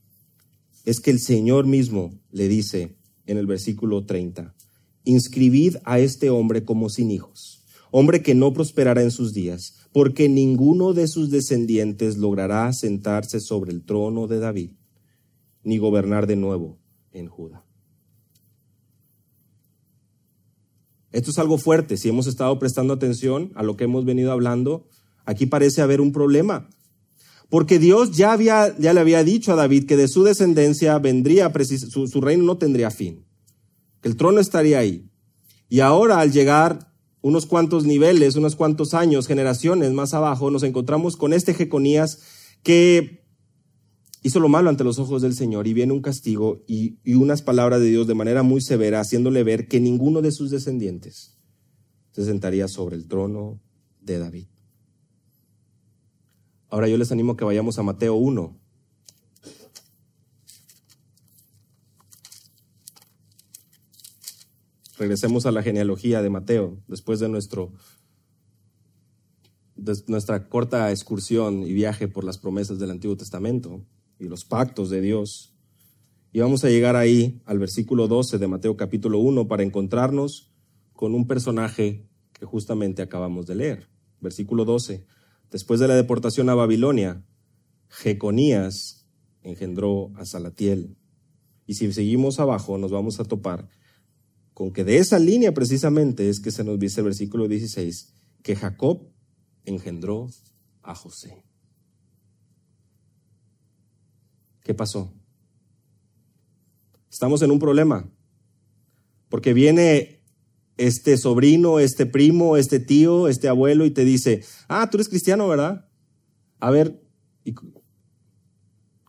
es que el Señor mismo le dice en el versículo 30, inscribid a este hombre como sin hijos, hombre que no prosperará en sus días, porque ninguno de sus descendientes logrará sentarse sobre el trono de David, ni gobernar de nuevo en Judá. Esto es algo fuerte. Si hemos estado prestando atención a lo que hemos venido hablando, aquí parece haber un problema. Porque Dios ya, había, ya le había dicho a David que de su descendencia vendría, su, su reino no tendría fin, que el trono estaría ahí. Y ahora al llegar unos cuantos niveles, unos cuantos años, generaciones más abajo, nos encontramos con este Jeconías que hizo lo malo ante los ojos del Señor y viene un castigo y, unas palabras de Dios de manera muy severa, haciéndole ver que ninguno de sus descendientes se sentaría sobre el trono de David. Ahora yo les animo a que vayamos a Mateo 1. Regresemos a la genealogía de Mateo, después de, nuestro, de nuestra corta excursión y viaje por las promesas del Antiguo Testamento y los pactos de Dios. Y vamos a llegar ahí al versículo 12 de Mateo capítulo 1 para encontrarnos con un personaje que justamente acabamos de leer. Versículo 12. Después de la deportación a Babilonia, Jeconías engendró a Salatiel. Y si seguimos abajo, nos vamos a topar con que de esa línea precisamente es que se nos dice el versículo 16, que Jacob engendró a José. ¿Qué pasó? Estamos en un problema, porque viene este sobrino, este primo, este tío, este abuelo y te dice, ah, tú eres cristiano, ¿verdad? A ver,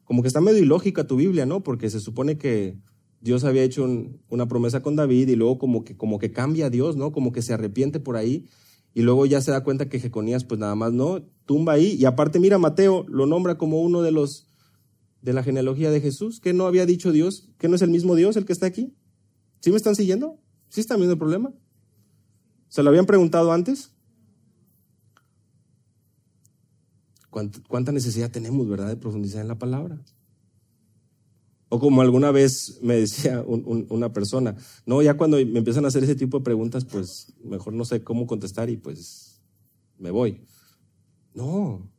como que está medio ilógica tu Biblia, ¿no? Porque se supone que Dios había hecho una promesa con David y luego como que, como que cambia a Dios, ¿no? Como que se arrepiente por ahí y luego ya se da cuenta que Jeconías pues nada más no, tumba ahí y aparte mira, Mateo lo nombra como uno de los de la genealogía de Jesús? ¿Que no había dicho Dios? ¿Que no es el mismo Dios el que está aquí? ¿Sí me están siguiendo? ¿Sí están viendo el problema? ¿Se lo habían preguntado antes? ¿Cuánta necesidad tenemos, verdad, de profundizar en la palabra? O como alguna vez me decía una persona, no, ya cuando me empiezan a hacer ese tipo de preguntas, pues mejor no sé cómo contestar y pues me voy. No,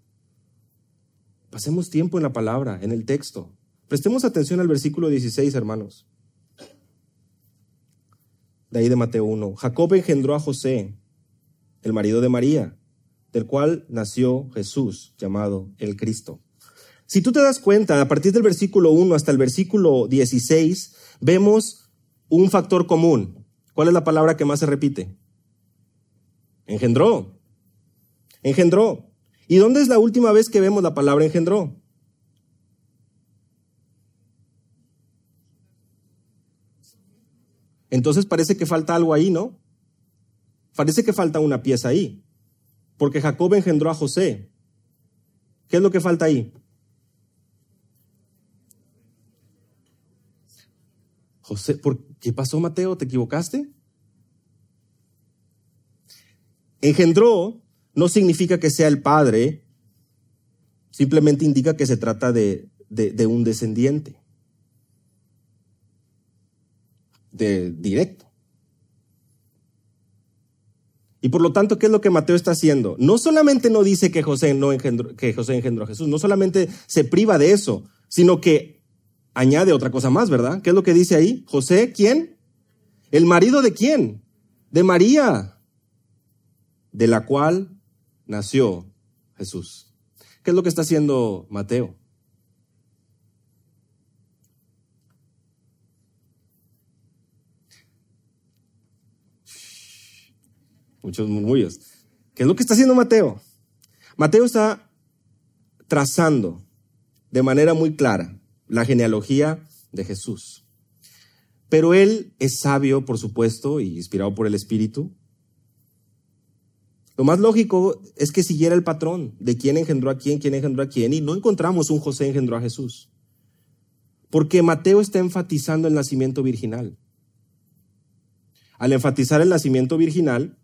Pasemos tiempo en la palabra, en el texto. Prestemos atención al versículo 16, hermanos. De ahí de Mateo 1. Jacob engendró a José, el marido de María, del cual nació Jesús, llamado el Cristo. Si tú te das cuenta, a partir del versículo 1 hasta el versículo 16, vemos un factor común. ¿Cuál es la palabra que más se repite? Engendró. Engendró. ¿Y dónde es la última vez que vemos la palabra engendró? Entonces parece que falta algo ahí, ¿no? Parece que falta una pieza ahí. Porque Jacob engendró a José. ¿Qué es lo que falta ahí? José, ¿por qué pasó Mateo? ¿Te equivocaste? Engendró no significa que sea el padre, simplemente indica que se trata de, de, un descendiente, directo. Y por lo tanto, ¿qué es lo que Mateo está haciendo? No solamente no dice que José, no engendró, que José engendró a Jesús, no solamente se priva de eso, sino que añade otra cosa más, ¿verdad? ¿Qué es lo que dice ahí? José, ¿quién? ¿El marido de quién? De María, de la cual nació Jesús. ¿Qué es lo que está haciendo Mateo? Muchos murmullos. ¿Qué es lo que está haciendo Mateo? Mateo está trazando de manera muy clara la genealogía de Jesús. Pero él es sabio, por supuesto, y inspirado por el Espíritu, lo más lógico es que siguiera el patrón de quién engendró a quién, quién engendró a quién, y no encontramos un José engendró a Jesús. Porque Mateo está enfatizando el nacimiento virginal. Al enfatizar el nacimiento virginal,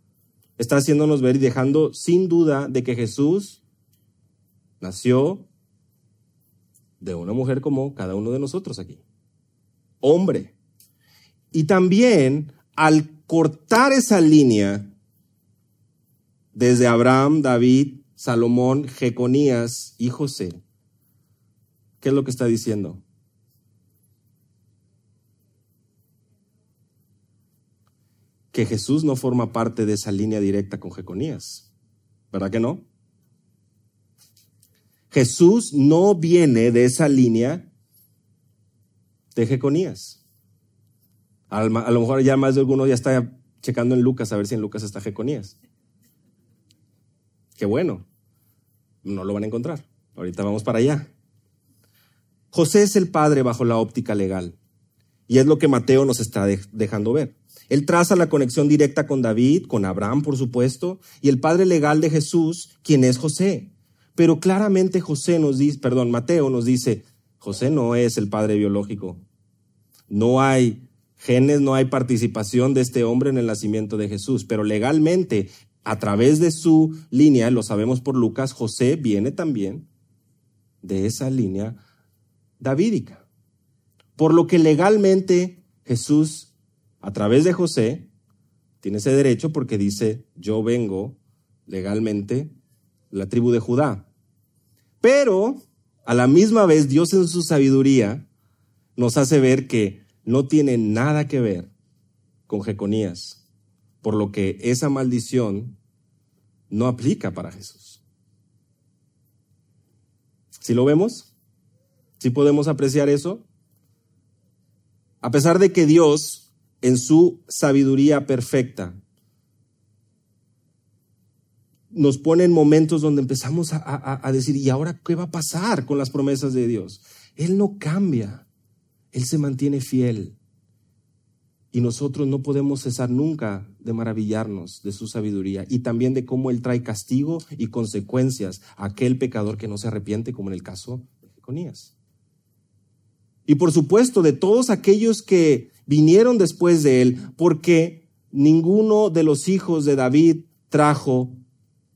está haciéndonos ver y dejando sin duda de que Jesús nació de una mujer como cada uno de nosotros aquí. Hombre. Y también al cortar esa línea desde Abraham, David, Salomón, Jeconías y José. ¿Qué es lo que está diciendo? Que Jesús no forma parte de esa línea directa con Jeconías. ¿Verdad que no? Jesús no viene de esa línea de Jeconías. A lo mejor ya más de alguno ya está checando en Lucas a ver si en Lucas está Jeconías. Qué bueno. No lo van a encontrar. Ahorita vamos para allá. José es el padre bajo la óptica legal. Y es lo que Mateo nos está dejando ver. Él traza la conexión directa con David, con Abraham, por supuesto, y el padre legal de Jesús, quien es José. Pero claramente José nos dice, perdón, Mateo nos dice, José no es el padre biológico. No hay genes, no hay participación de este hombre en el nacimiento de Jesús, pero legalmente a través de su línea, lo sabemos por Lucas, José viene también de esa línea davídica. Por lo que legalmente Jesús, a través de José, tiene ese derecho porque dice, yo vengo legalmente la tribu de Judá. Pero a la misma vez Dios en su sabiduría nos hace ver que no tiene nada que ver con Jeconías, por lo que esa maldición no aplica para Jesús. Si lo vemos? si podemos apreciar eso? A pesar de que Dios, en su sabiduría perfecta, nos pone en momentos donde empezamos a, decir, ¿y ahora qué va a pasar con las promesas de Dios? Él no cambia, Él se mantiene fiel. Y nosotros no podemos cesar nunca de maravillarnos de su sabiduría y también de cómo Él trae castigo y consecuencias a aquel pecador que no se arrepiente, como en el caso de Jeconías. Y por supuesto de todos aquellos que vinieron después de Él, porque ninguno de los hijos de David trajo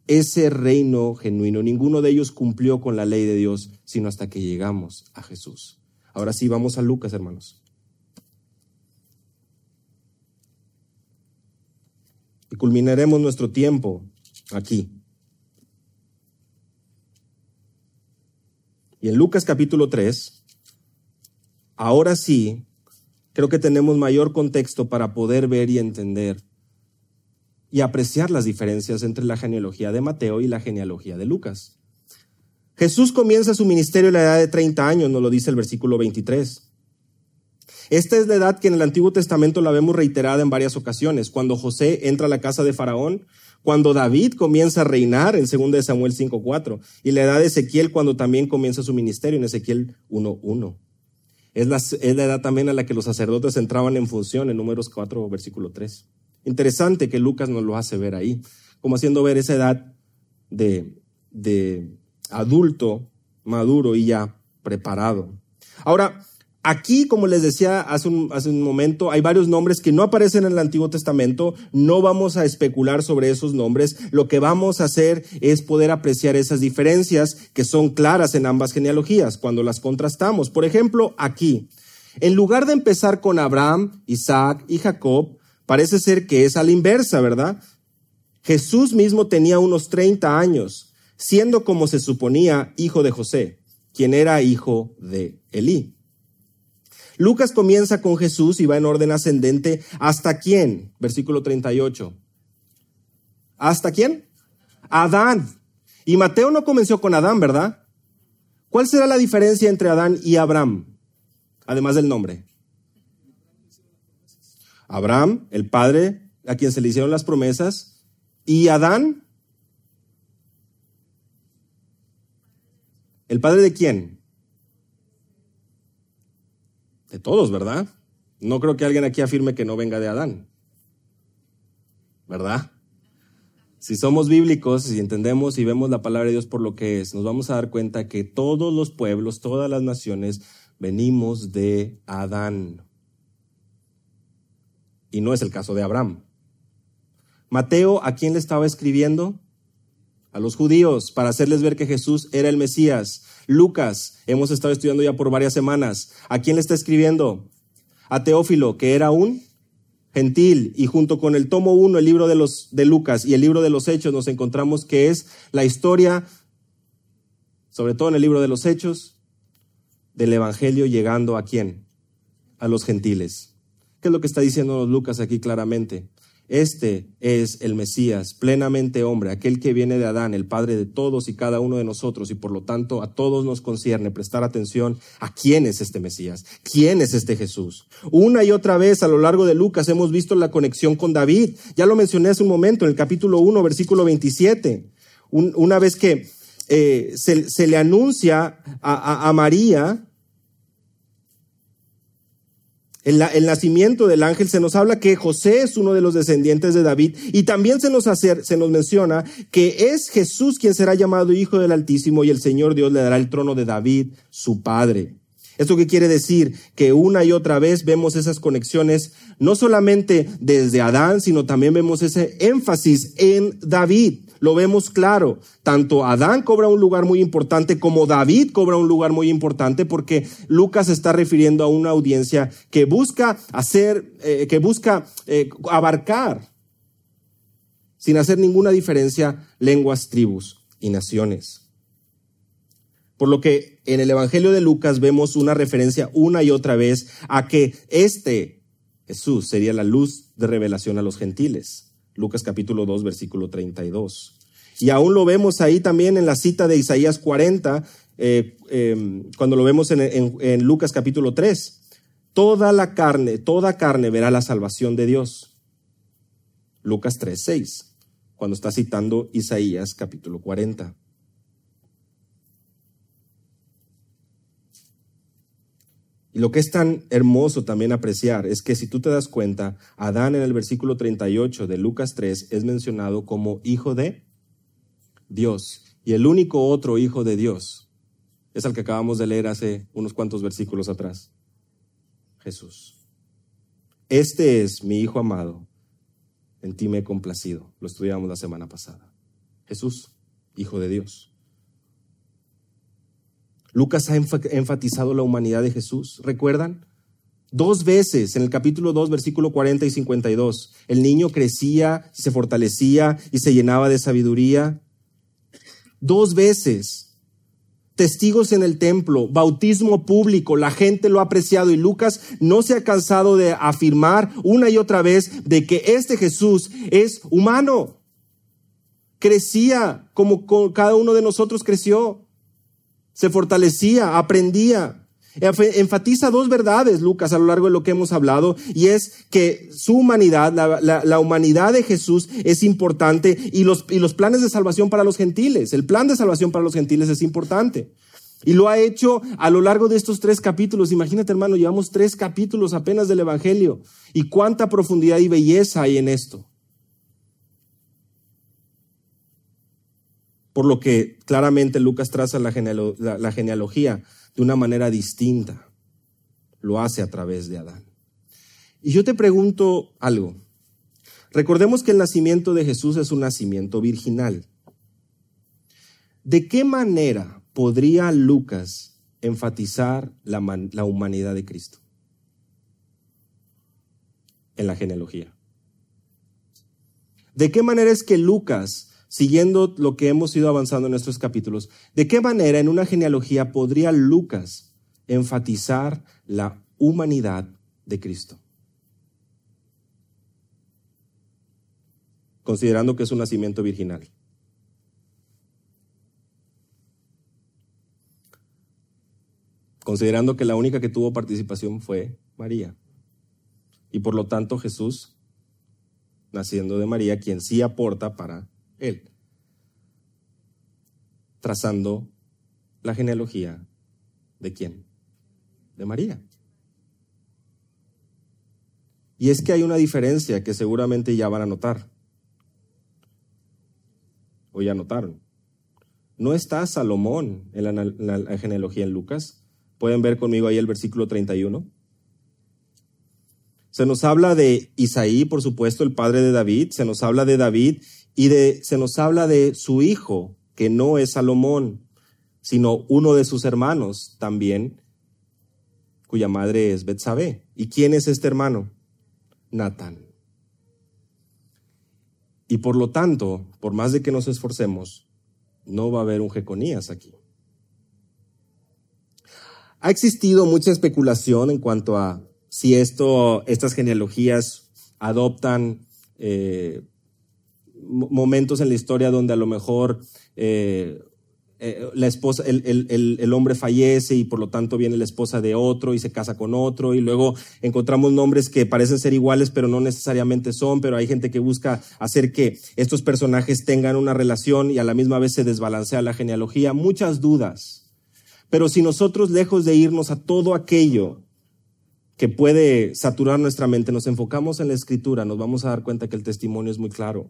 ese reino genuino, ninguno de ellos cumplió con la ley de Dios, sino hasta que llegamos a Jesús. Ahora sí, vamos a Lucas, hermanos. y culminaremos nuestro tiempo aquí. Y en Lucas capítulo 3, ahora sí, creo que tenemos mayor contexto para poder ver y entender y apreciar las diferencias entre la genealogía de Mateo y la genealogía de Lucas. Jesús comienza su ministerio a la edad de 30 años, nos lo dice el versículo 23. Esta es la edad que en el Antiguo Testamento la vemos reiterada en varias ocasiones. Cuando José entra a la casa de Faraón, cuando David comienza a reinar en 2 Samuel 5.4 y la edad de Ezequiel cuando también comienza su ministerio en Ezequiel 1.1. Es la, edad también a la que los sacerdotes entraban en función en números 4, versículo 3. Interesante que Lucas nos lo hace ver ahí, como haciendo ver esa edad de, de adulto, maduro y ya preparado. Ahora, Aquí, como les decía hace un, momento, hay varios nombres que no aparecen en el Antiguo Testamento. No vamos a especular sobre esos nombres. Lo que vamos a hacer es poder apreciar esas diferencias que son claras en ambas genealogías cuando las contrastamos. Por ejemplo, aquí, en lugar de empezar con Abraham, Isaac y Jacob, parece ser que es a la inversa, ¿verdad? Jesús mismo tenía unos 30 años, siendo como se suponía hijo de José, quien era hijo de Elí. Lucas comienza con Jesús y va en orden ascendente. ¿Hasta quién? Versículo 38. ¿Hasta quién? Adán. Y Mateo no comenzó con Adán, ¿verdad? ¿Cuál será la diferencia entre Adán y Abraham? Además del nombre. Abraham, el padre a quien se le hicieron las promesas, y Adán, ¿el padre de quién? Todos, ¿verdad? No creo que alguien aquí afirme que no venga de Adán. ¿Verdad? Si somos bíblicos y entendemos y vemos la palabra de Dios por lo que es, nos vamos a dar cuenta que todos los pueblos, todas las naciones, venimos de Adán. Y no es el caso de Abraham. Mateo, ¿a quién le estaba escribiendo? A los judíos, para hacerles ver que Jesús era el Mesías. Lucas, hemos estado estudiando ya por varias semanas. ¿A quién le está escribiendo? A Teófilo, que era un gentil, y junto con el tomo 1, el libro de, los, de Lucas y el libro de los Hechos, nos encontramos que es la historia, sobre todo en el libro de los Hechos, del Evangelio llegando a quién? A los gentiles. ¿Qué es lo que está diciendo Lucas aquí claramente? Este es el Mesías, plenamente hombre, aquel que viene de Adán, el Padre de todos y cada uno de nosotros, y por lo tanto a todos nos concierne prestar atención a quién es este Mesías, quién es este Jesús. Una y otra vez a lo largo de Lucas hemos visto la conexión con David. Ya lo mencioné hace un momento en el capítulo 1, versículo 27. una vez que eh, se, le anuncia a María el nacimiento del ángel se nos habla que José es uno de los descendientes de David y también se nos, se nos menciona que es Jesús quien será llamado Hijo del Altísimo y el Señor Dios le dará el trono de David, su padre. ¿Esto qué quiere decir? Que una y otra vez vemos esas conexiones, no solamente desde Adán, sino también vemos ese énfasis en David lo vemos claro. Tanto Adán cobra un lugar muy importante como David cobra un lugar muy importante porque Lucas está refiriendo a una audiencia que busca hacer, eh, que busca eh, abarcar, sin hacer ninguna diferencia, lenguas, tribus y naciones. Por lo que en el Evangelio de Lucas vemos una referencia una y otra vez a que este Jesús sería la luz de revelación a los gentiles. Lucas capítulo 2, versículo 32. Y aún lo vemos ahí también en la cita de Isaías 40, eh, em, cuando lo vemos en, en Lucas capítulo 3. Toda la carne, toda carne verá la salvación de Dios. Lucas 3, 6, cuando está citando Isaías capítulo 40. Y lo que es tan hermoso también apreciar es que si tú te das cuenta, Adán en el versículo 38 de Lucas 3 es mencionado como hijo de Dios. Y el único otro hijo de Dios es el que acabamos de leer hace unos cuantos versículos atrás. Jesús. Este es mi hijo amado. En ti me he complacido. Lo estudiamos la semana pasada. Jesús, hijo de Dios. Lucas ha enfatizado la humanidad de Jesús, ¿recuerdan? Dos veces en el capítulo 2, versículo 40 y 52. El niño crecía, se fortalecía y se llenaba de sabiduría. Dos veces. Testigos en el templo, bautismo público, la gente lo ha apreciado y Lucas no se ha cansado de afirmar una y otra vez de que este Jesús es humano. Crecía como cada uno de nosotros creció se fortalecía, aprendía. Enfatiza dos verdades, Lucas, a lo largo de lo que hemos hablado, y es que su humanidad, la, humanidad de Jesús es importante y los, y los planes de salvación para los gentiles. El plan de salvación para los gentiles es importante. Y lo ha hecho a lo largo de estos tres capítulos. Imagínate, hermano, llevamos tres capítulos apenas del Evangelio. Y cuánta profundidad y belleza hay en esto. Por lo que claramente Lucas traza la, genealogía de una manera distinta. Lo hace a través de Adán. Y yo te pregunto algo. Recordemos que el nacimiento de Jesús es un nacimiento virginal. ¿De qué manera podría Lucas enfatizar la humanidad de Cristo? En la genealogía. ¿De qué manera es que Lucas siguiendo lo que hemos ido avanzando en estos capítulos, ¿de qué manera en una genealogía podría Lucas enfatizar la humanidad de Cristo? Considerando que es un nacimiento virginal. Considerando que la única que tuvo participación fue María. Y por lo tanto Jesús, naciendo de María, quien sí aporta para él, trazando la genealogía de quién? De María. Y es que hay una diferencia que seguramente ya van a notar. O ya notaron. No está Salomón en la, genealogía en Lucas. Pueden ver conmigo ahí el versículo 31. Se nos habla de Isaí, por supuesto, el padre de David. Se nos habla de David y de, se nos habla de su hijo, que no es Salomón, sino uno de sus hermanos también, cuya madre es Betsabé. ¿Y quién es este hermano? Natán. Y por lo tanto, por más de que nos esforcemos, no va a haber un Jeconías aquí. Ha existido mucha especulación en cuanto a si esto, estas genealogías adoptan eh, momentos en la historia donde a lo mejor eh, eh, la esposa, el, hombre fallece y por lo tanto viene la esposa de otro y se casa con otro y luego encontramos nombres que parecen ser iguales pero no necesariamente son, pero hay gente que busca hacer que estos personajes tengan una relación y a la misma vez se desbalancea la genealogía. Muchas dudas. Pero si nosotros lejos de irnos a todo aquello que puede saturar nuestra mente, nos enfocamos en la escritura, nos vamos a dar cuenta que el testimonio es muy claro.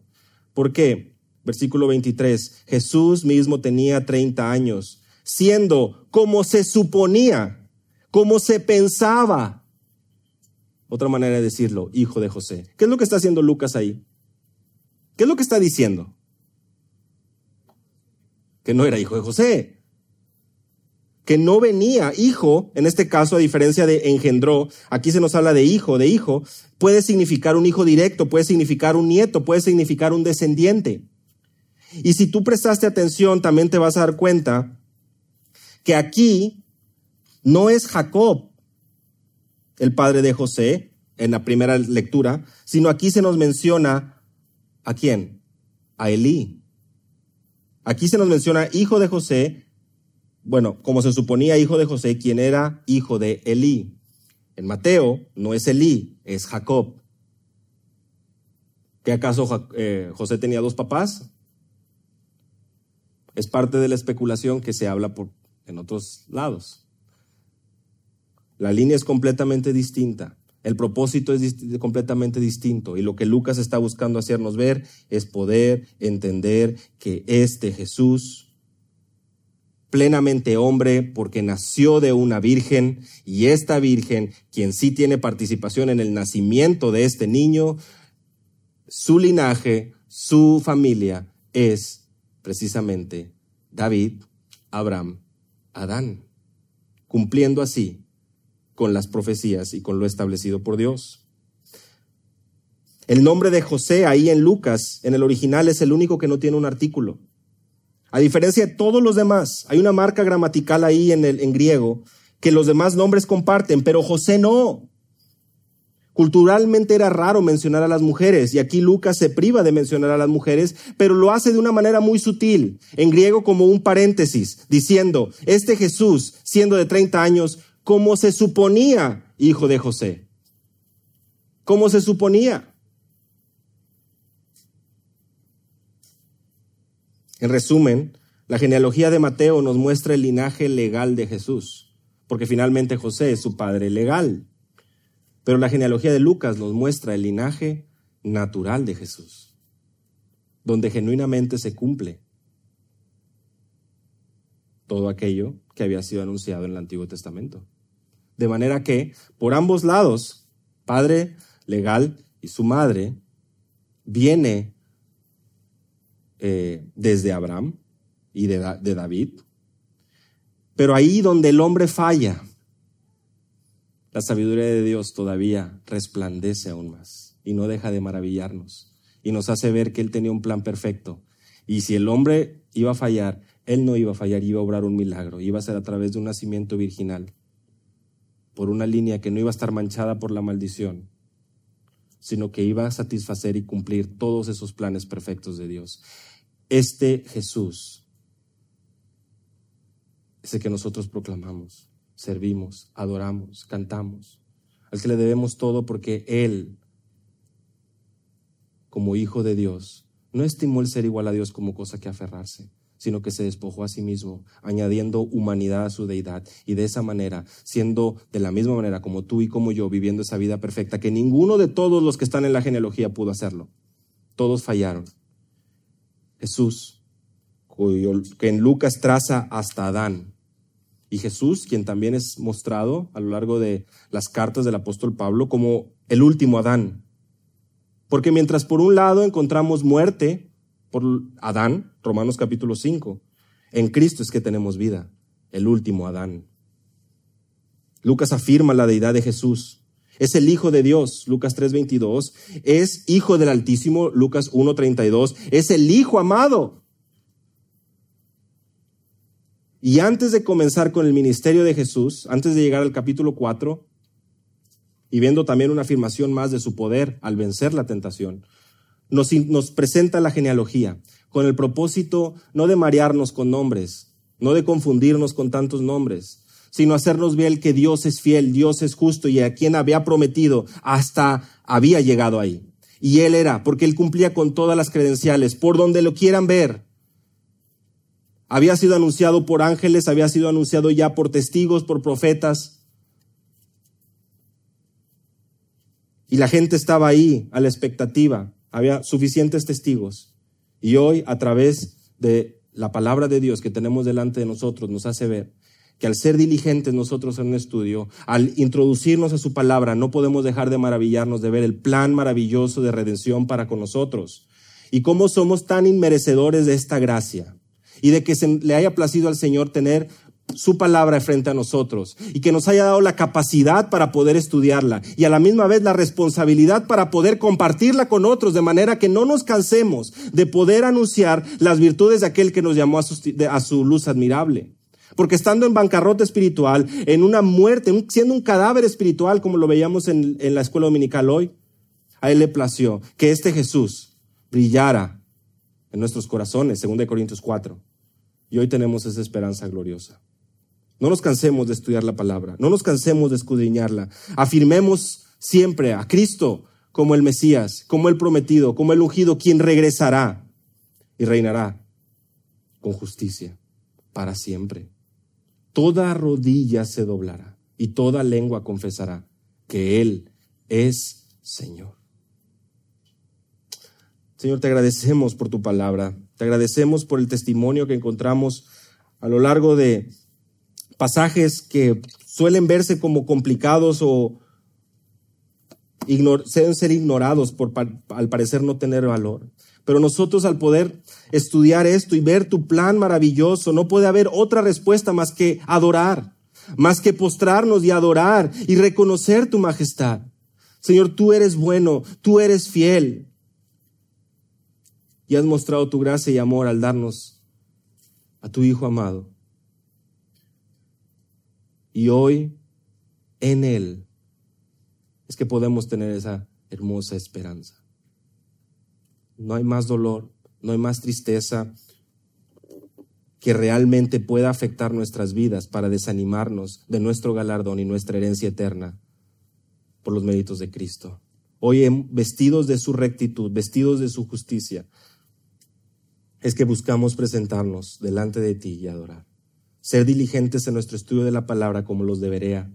¿Por qué? Versículo 23. Jesús mismo tenía 30 años, siendo como se suponía, como se pensaba. Otra manera de decirlo, hijo de José. ¿Qué es lo que está haciendo Lucas ahí? ¿Qué es lo que está diciendo? Que no era hijo de José que no venía hijo, en este caso a diferencia de engendró, aquí se nos habla de hijo, de hijo, puede significar un hijo directo, puede significar un nieto, puede significar un descendiente. Y si tú prestaste atención, también te vas a dar cuenta que aquí no es Jacob el padre de José en la primera lectura, sino aquí se nos menciona a quién? A Elí. Aquí se nos menciona hijo de José bueno, como se suponía hijo de José, quien era hijo de Elí. En Mateo no es Elí, es Jacob. ¿Qué acaso eh, José tenía dos papás? Es parte de la especulación que se habla por, en otros lados. La línea es completamente distinta. El propósito es completamente distinto y lo que Lucas está buscando hacernos ver es poder entender que este Jesús plenamente hombre porque nació de una virgen y esta virgen, quien sí tiene participación en el nacimiento de este niño, su linaje, su familia es precisamente David, Abraham, Adán, cumpliendo así con las profecías y con lo establecido por Dios. El nombre de José ahí en Lucas, en el original, es el único que no tiene un artículo. A diferencia de todos los demás, hay una marca gramatical ahí en, el, en griego que los demás nombres comparten, pero José no. Culturalmente era raro mencionar a las mujeres y aquí Lucas se priva de mencionar a las mujeres, pero lo hace de una manera muy sutil, en griego como un paréntesis, diciendo, este Jesús, siendo de 30 años, como se suponía hijo de José. Como se suponía. En resumen, la genealogía de Mateo nos muestra el linaje legal de Jesús, porque finalmente José es su padre legal. Pero la genealogía de Lucas nos muestra el linaje natural de Jesús, donde genuinamente se cumple todo aquello que había sido anunciado en el Antiguo Testamento. De manera que, por ambos lados, padre legal y su madre, viene eh, desde Abraham y de, de David. Pero ahí donde el hombre falla, la sabiduría de Dios todavía resplandece aún más y no deja de maravillarnos y nos hace ver que Él tenía un plan perfecto. Y si el hombre iba a fallar, Él no iba a fallar, iba a obrar un milagro, iba a ser a través de un nacimiento virginal, por una línea que no iba a estar manchada por la maldición, sino que iba a satisfacer y cumplir todos esos planes perfectos de Dios. Este Jesús es el que nosotros proclamamos, servimos, adoramos, cantamos, al que le debemos todo porque Él, como Hijo de Dios, no estimó el ser igual a Dios como cosa que aferrarse, sino que se despojó a sí mismo, añadiendo humanidad a su deidad, y de esa manera, siendo de la misma manera como tú y como yo, viviendo esa vida perfecta, que ninguno de todos los que están en la genealogía pudo hacerlo. Todos fallaron. Jesús, que en Lucas traza hasta Adán. Y Jesús, quien también es mostrado a lo largo de las cartas del apóstol Pablo como el último Adán. Porque mientras por un lado encontramos muerte por Adán, Romanos capítulo 5, en Cristo es que tenemos vida, el último Adán. Lucas afirma la deidad de Jesús. Es el Hijo de Dios, Lucas 3:22. Es Hijo del Altísimo, Lucas 1:32. Es el Hijo amado. Y antes de comenzar con el ministerio de Jesús, antes de llegar al capítulo 4, y viendo también una afirmación más de su poder al vencer la tentación, nos, nos presenta la genealogía con el propósito no de marearnos con nombres, no de confundirnos con tantos nombres, sino hacernos ver que Dios es fiel, Dios es justo y a quien había prometido hasta había llegado ahí. Y Él era, porque Él cumplía con todas las credenciales, por donde lo quieran ver. Había sido anunciado por ángeles, había sido anunciado ya por testigos, por profetas. Y la gente estaba ahí a la expectativa. Había suficientes testigos. Y hoy, a través de la palabra de Dios que tenemos delante de nosotros, nos hace ver que al ser diligentes nosotros en un estudio, al introducirnos a su palabra, no podemos dejar de maravillarnos de ver el plan maravilloso de redención para con nosotros y cómo somos tan inmerecedores de esta gracia y de que se le haya placido al Señor tener su palabra frente a nosotros y que nos haya dado la capacidad para poder estudiarla y a la misma vez la responsabilidad para poder compartirla con otros de manera que no nos cansemos de poder anunciar las virtudes de aquel que nos llamó a su, luz admirable. Porque estando en bancarrota espiritual, en una muerte, siendo un cadáver espiritual, como lo veíamos en, la escuela dominical hoy, a él le plació que este Jesús brillara en nuestros corazones, según Corintios 4. Y hoy tenemos esa esperanza gloriosa. No nos cansemos de estudiar la palabra, no nos cansemos de escudriñarla. Afirmemos siempre a Cristo como el Mesías, como el prometido, como el ungido, quien regresará y reinará con justicia para siempre toda rodilla se doblará y toda lengua confesará que Él es Señor. Señor, te agradecemos por tu palabra, te agradecemos por el testimonio que encontramos a lo largo de pasajes que suelen verse como complicados o ser ignorados por al parecer no tener valor. Pero nosotros al poder estudiar esto y ver tu plan maravilloso, no puede haber otra respuesta más que adorar, más que postrarnos y adorar y reconocer tu majestad. Señor, tú eres bueno, tú eres fiel. Y has mostrado tu gracia y amor al darnos a tu Hijo amado. Y hoy, en Él, es que podemos tener esa hermosa esperanza no hay más dolor, no hay más tristeza que realmente pueda afectar nuestras vidas para desanimarnos de nuestro galardón y nuestra herencia eterna por los méritos de Cristo. Hoy, vestidos de su rectitud, vestidos de su justicia, es que buscamos presentarnos delante de ti y adorar. Ser diligentes en nuestro estudio de la palabra como los debería.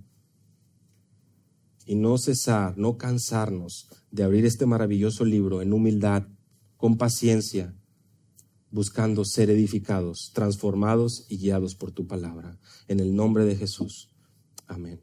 Y no cesar, no cansarnos de abrir este maravilloso libro en humildad, con paciencia, buscando ser edificados, transformados y guiados por tu palabra. En el nombre de Jesús. Amén.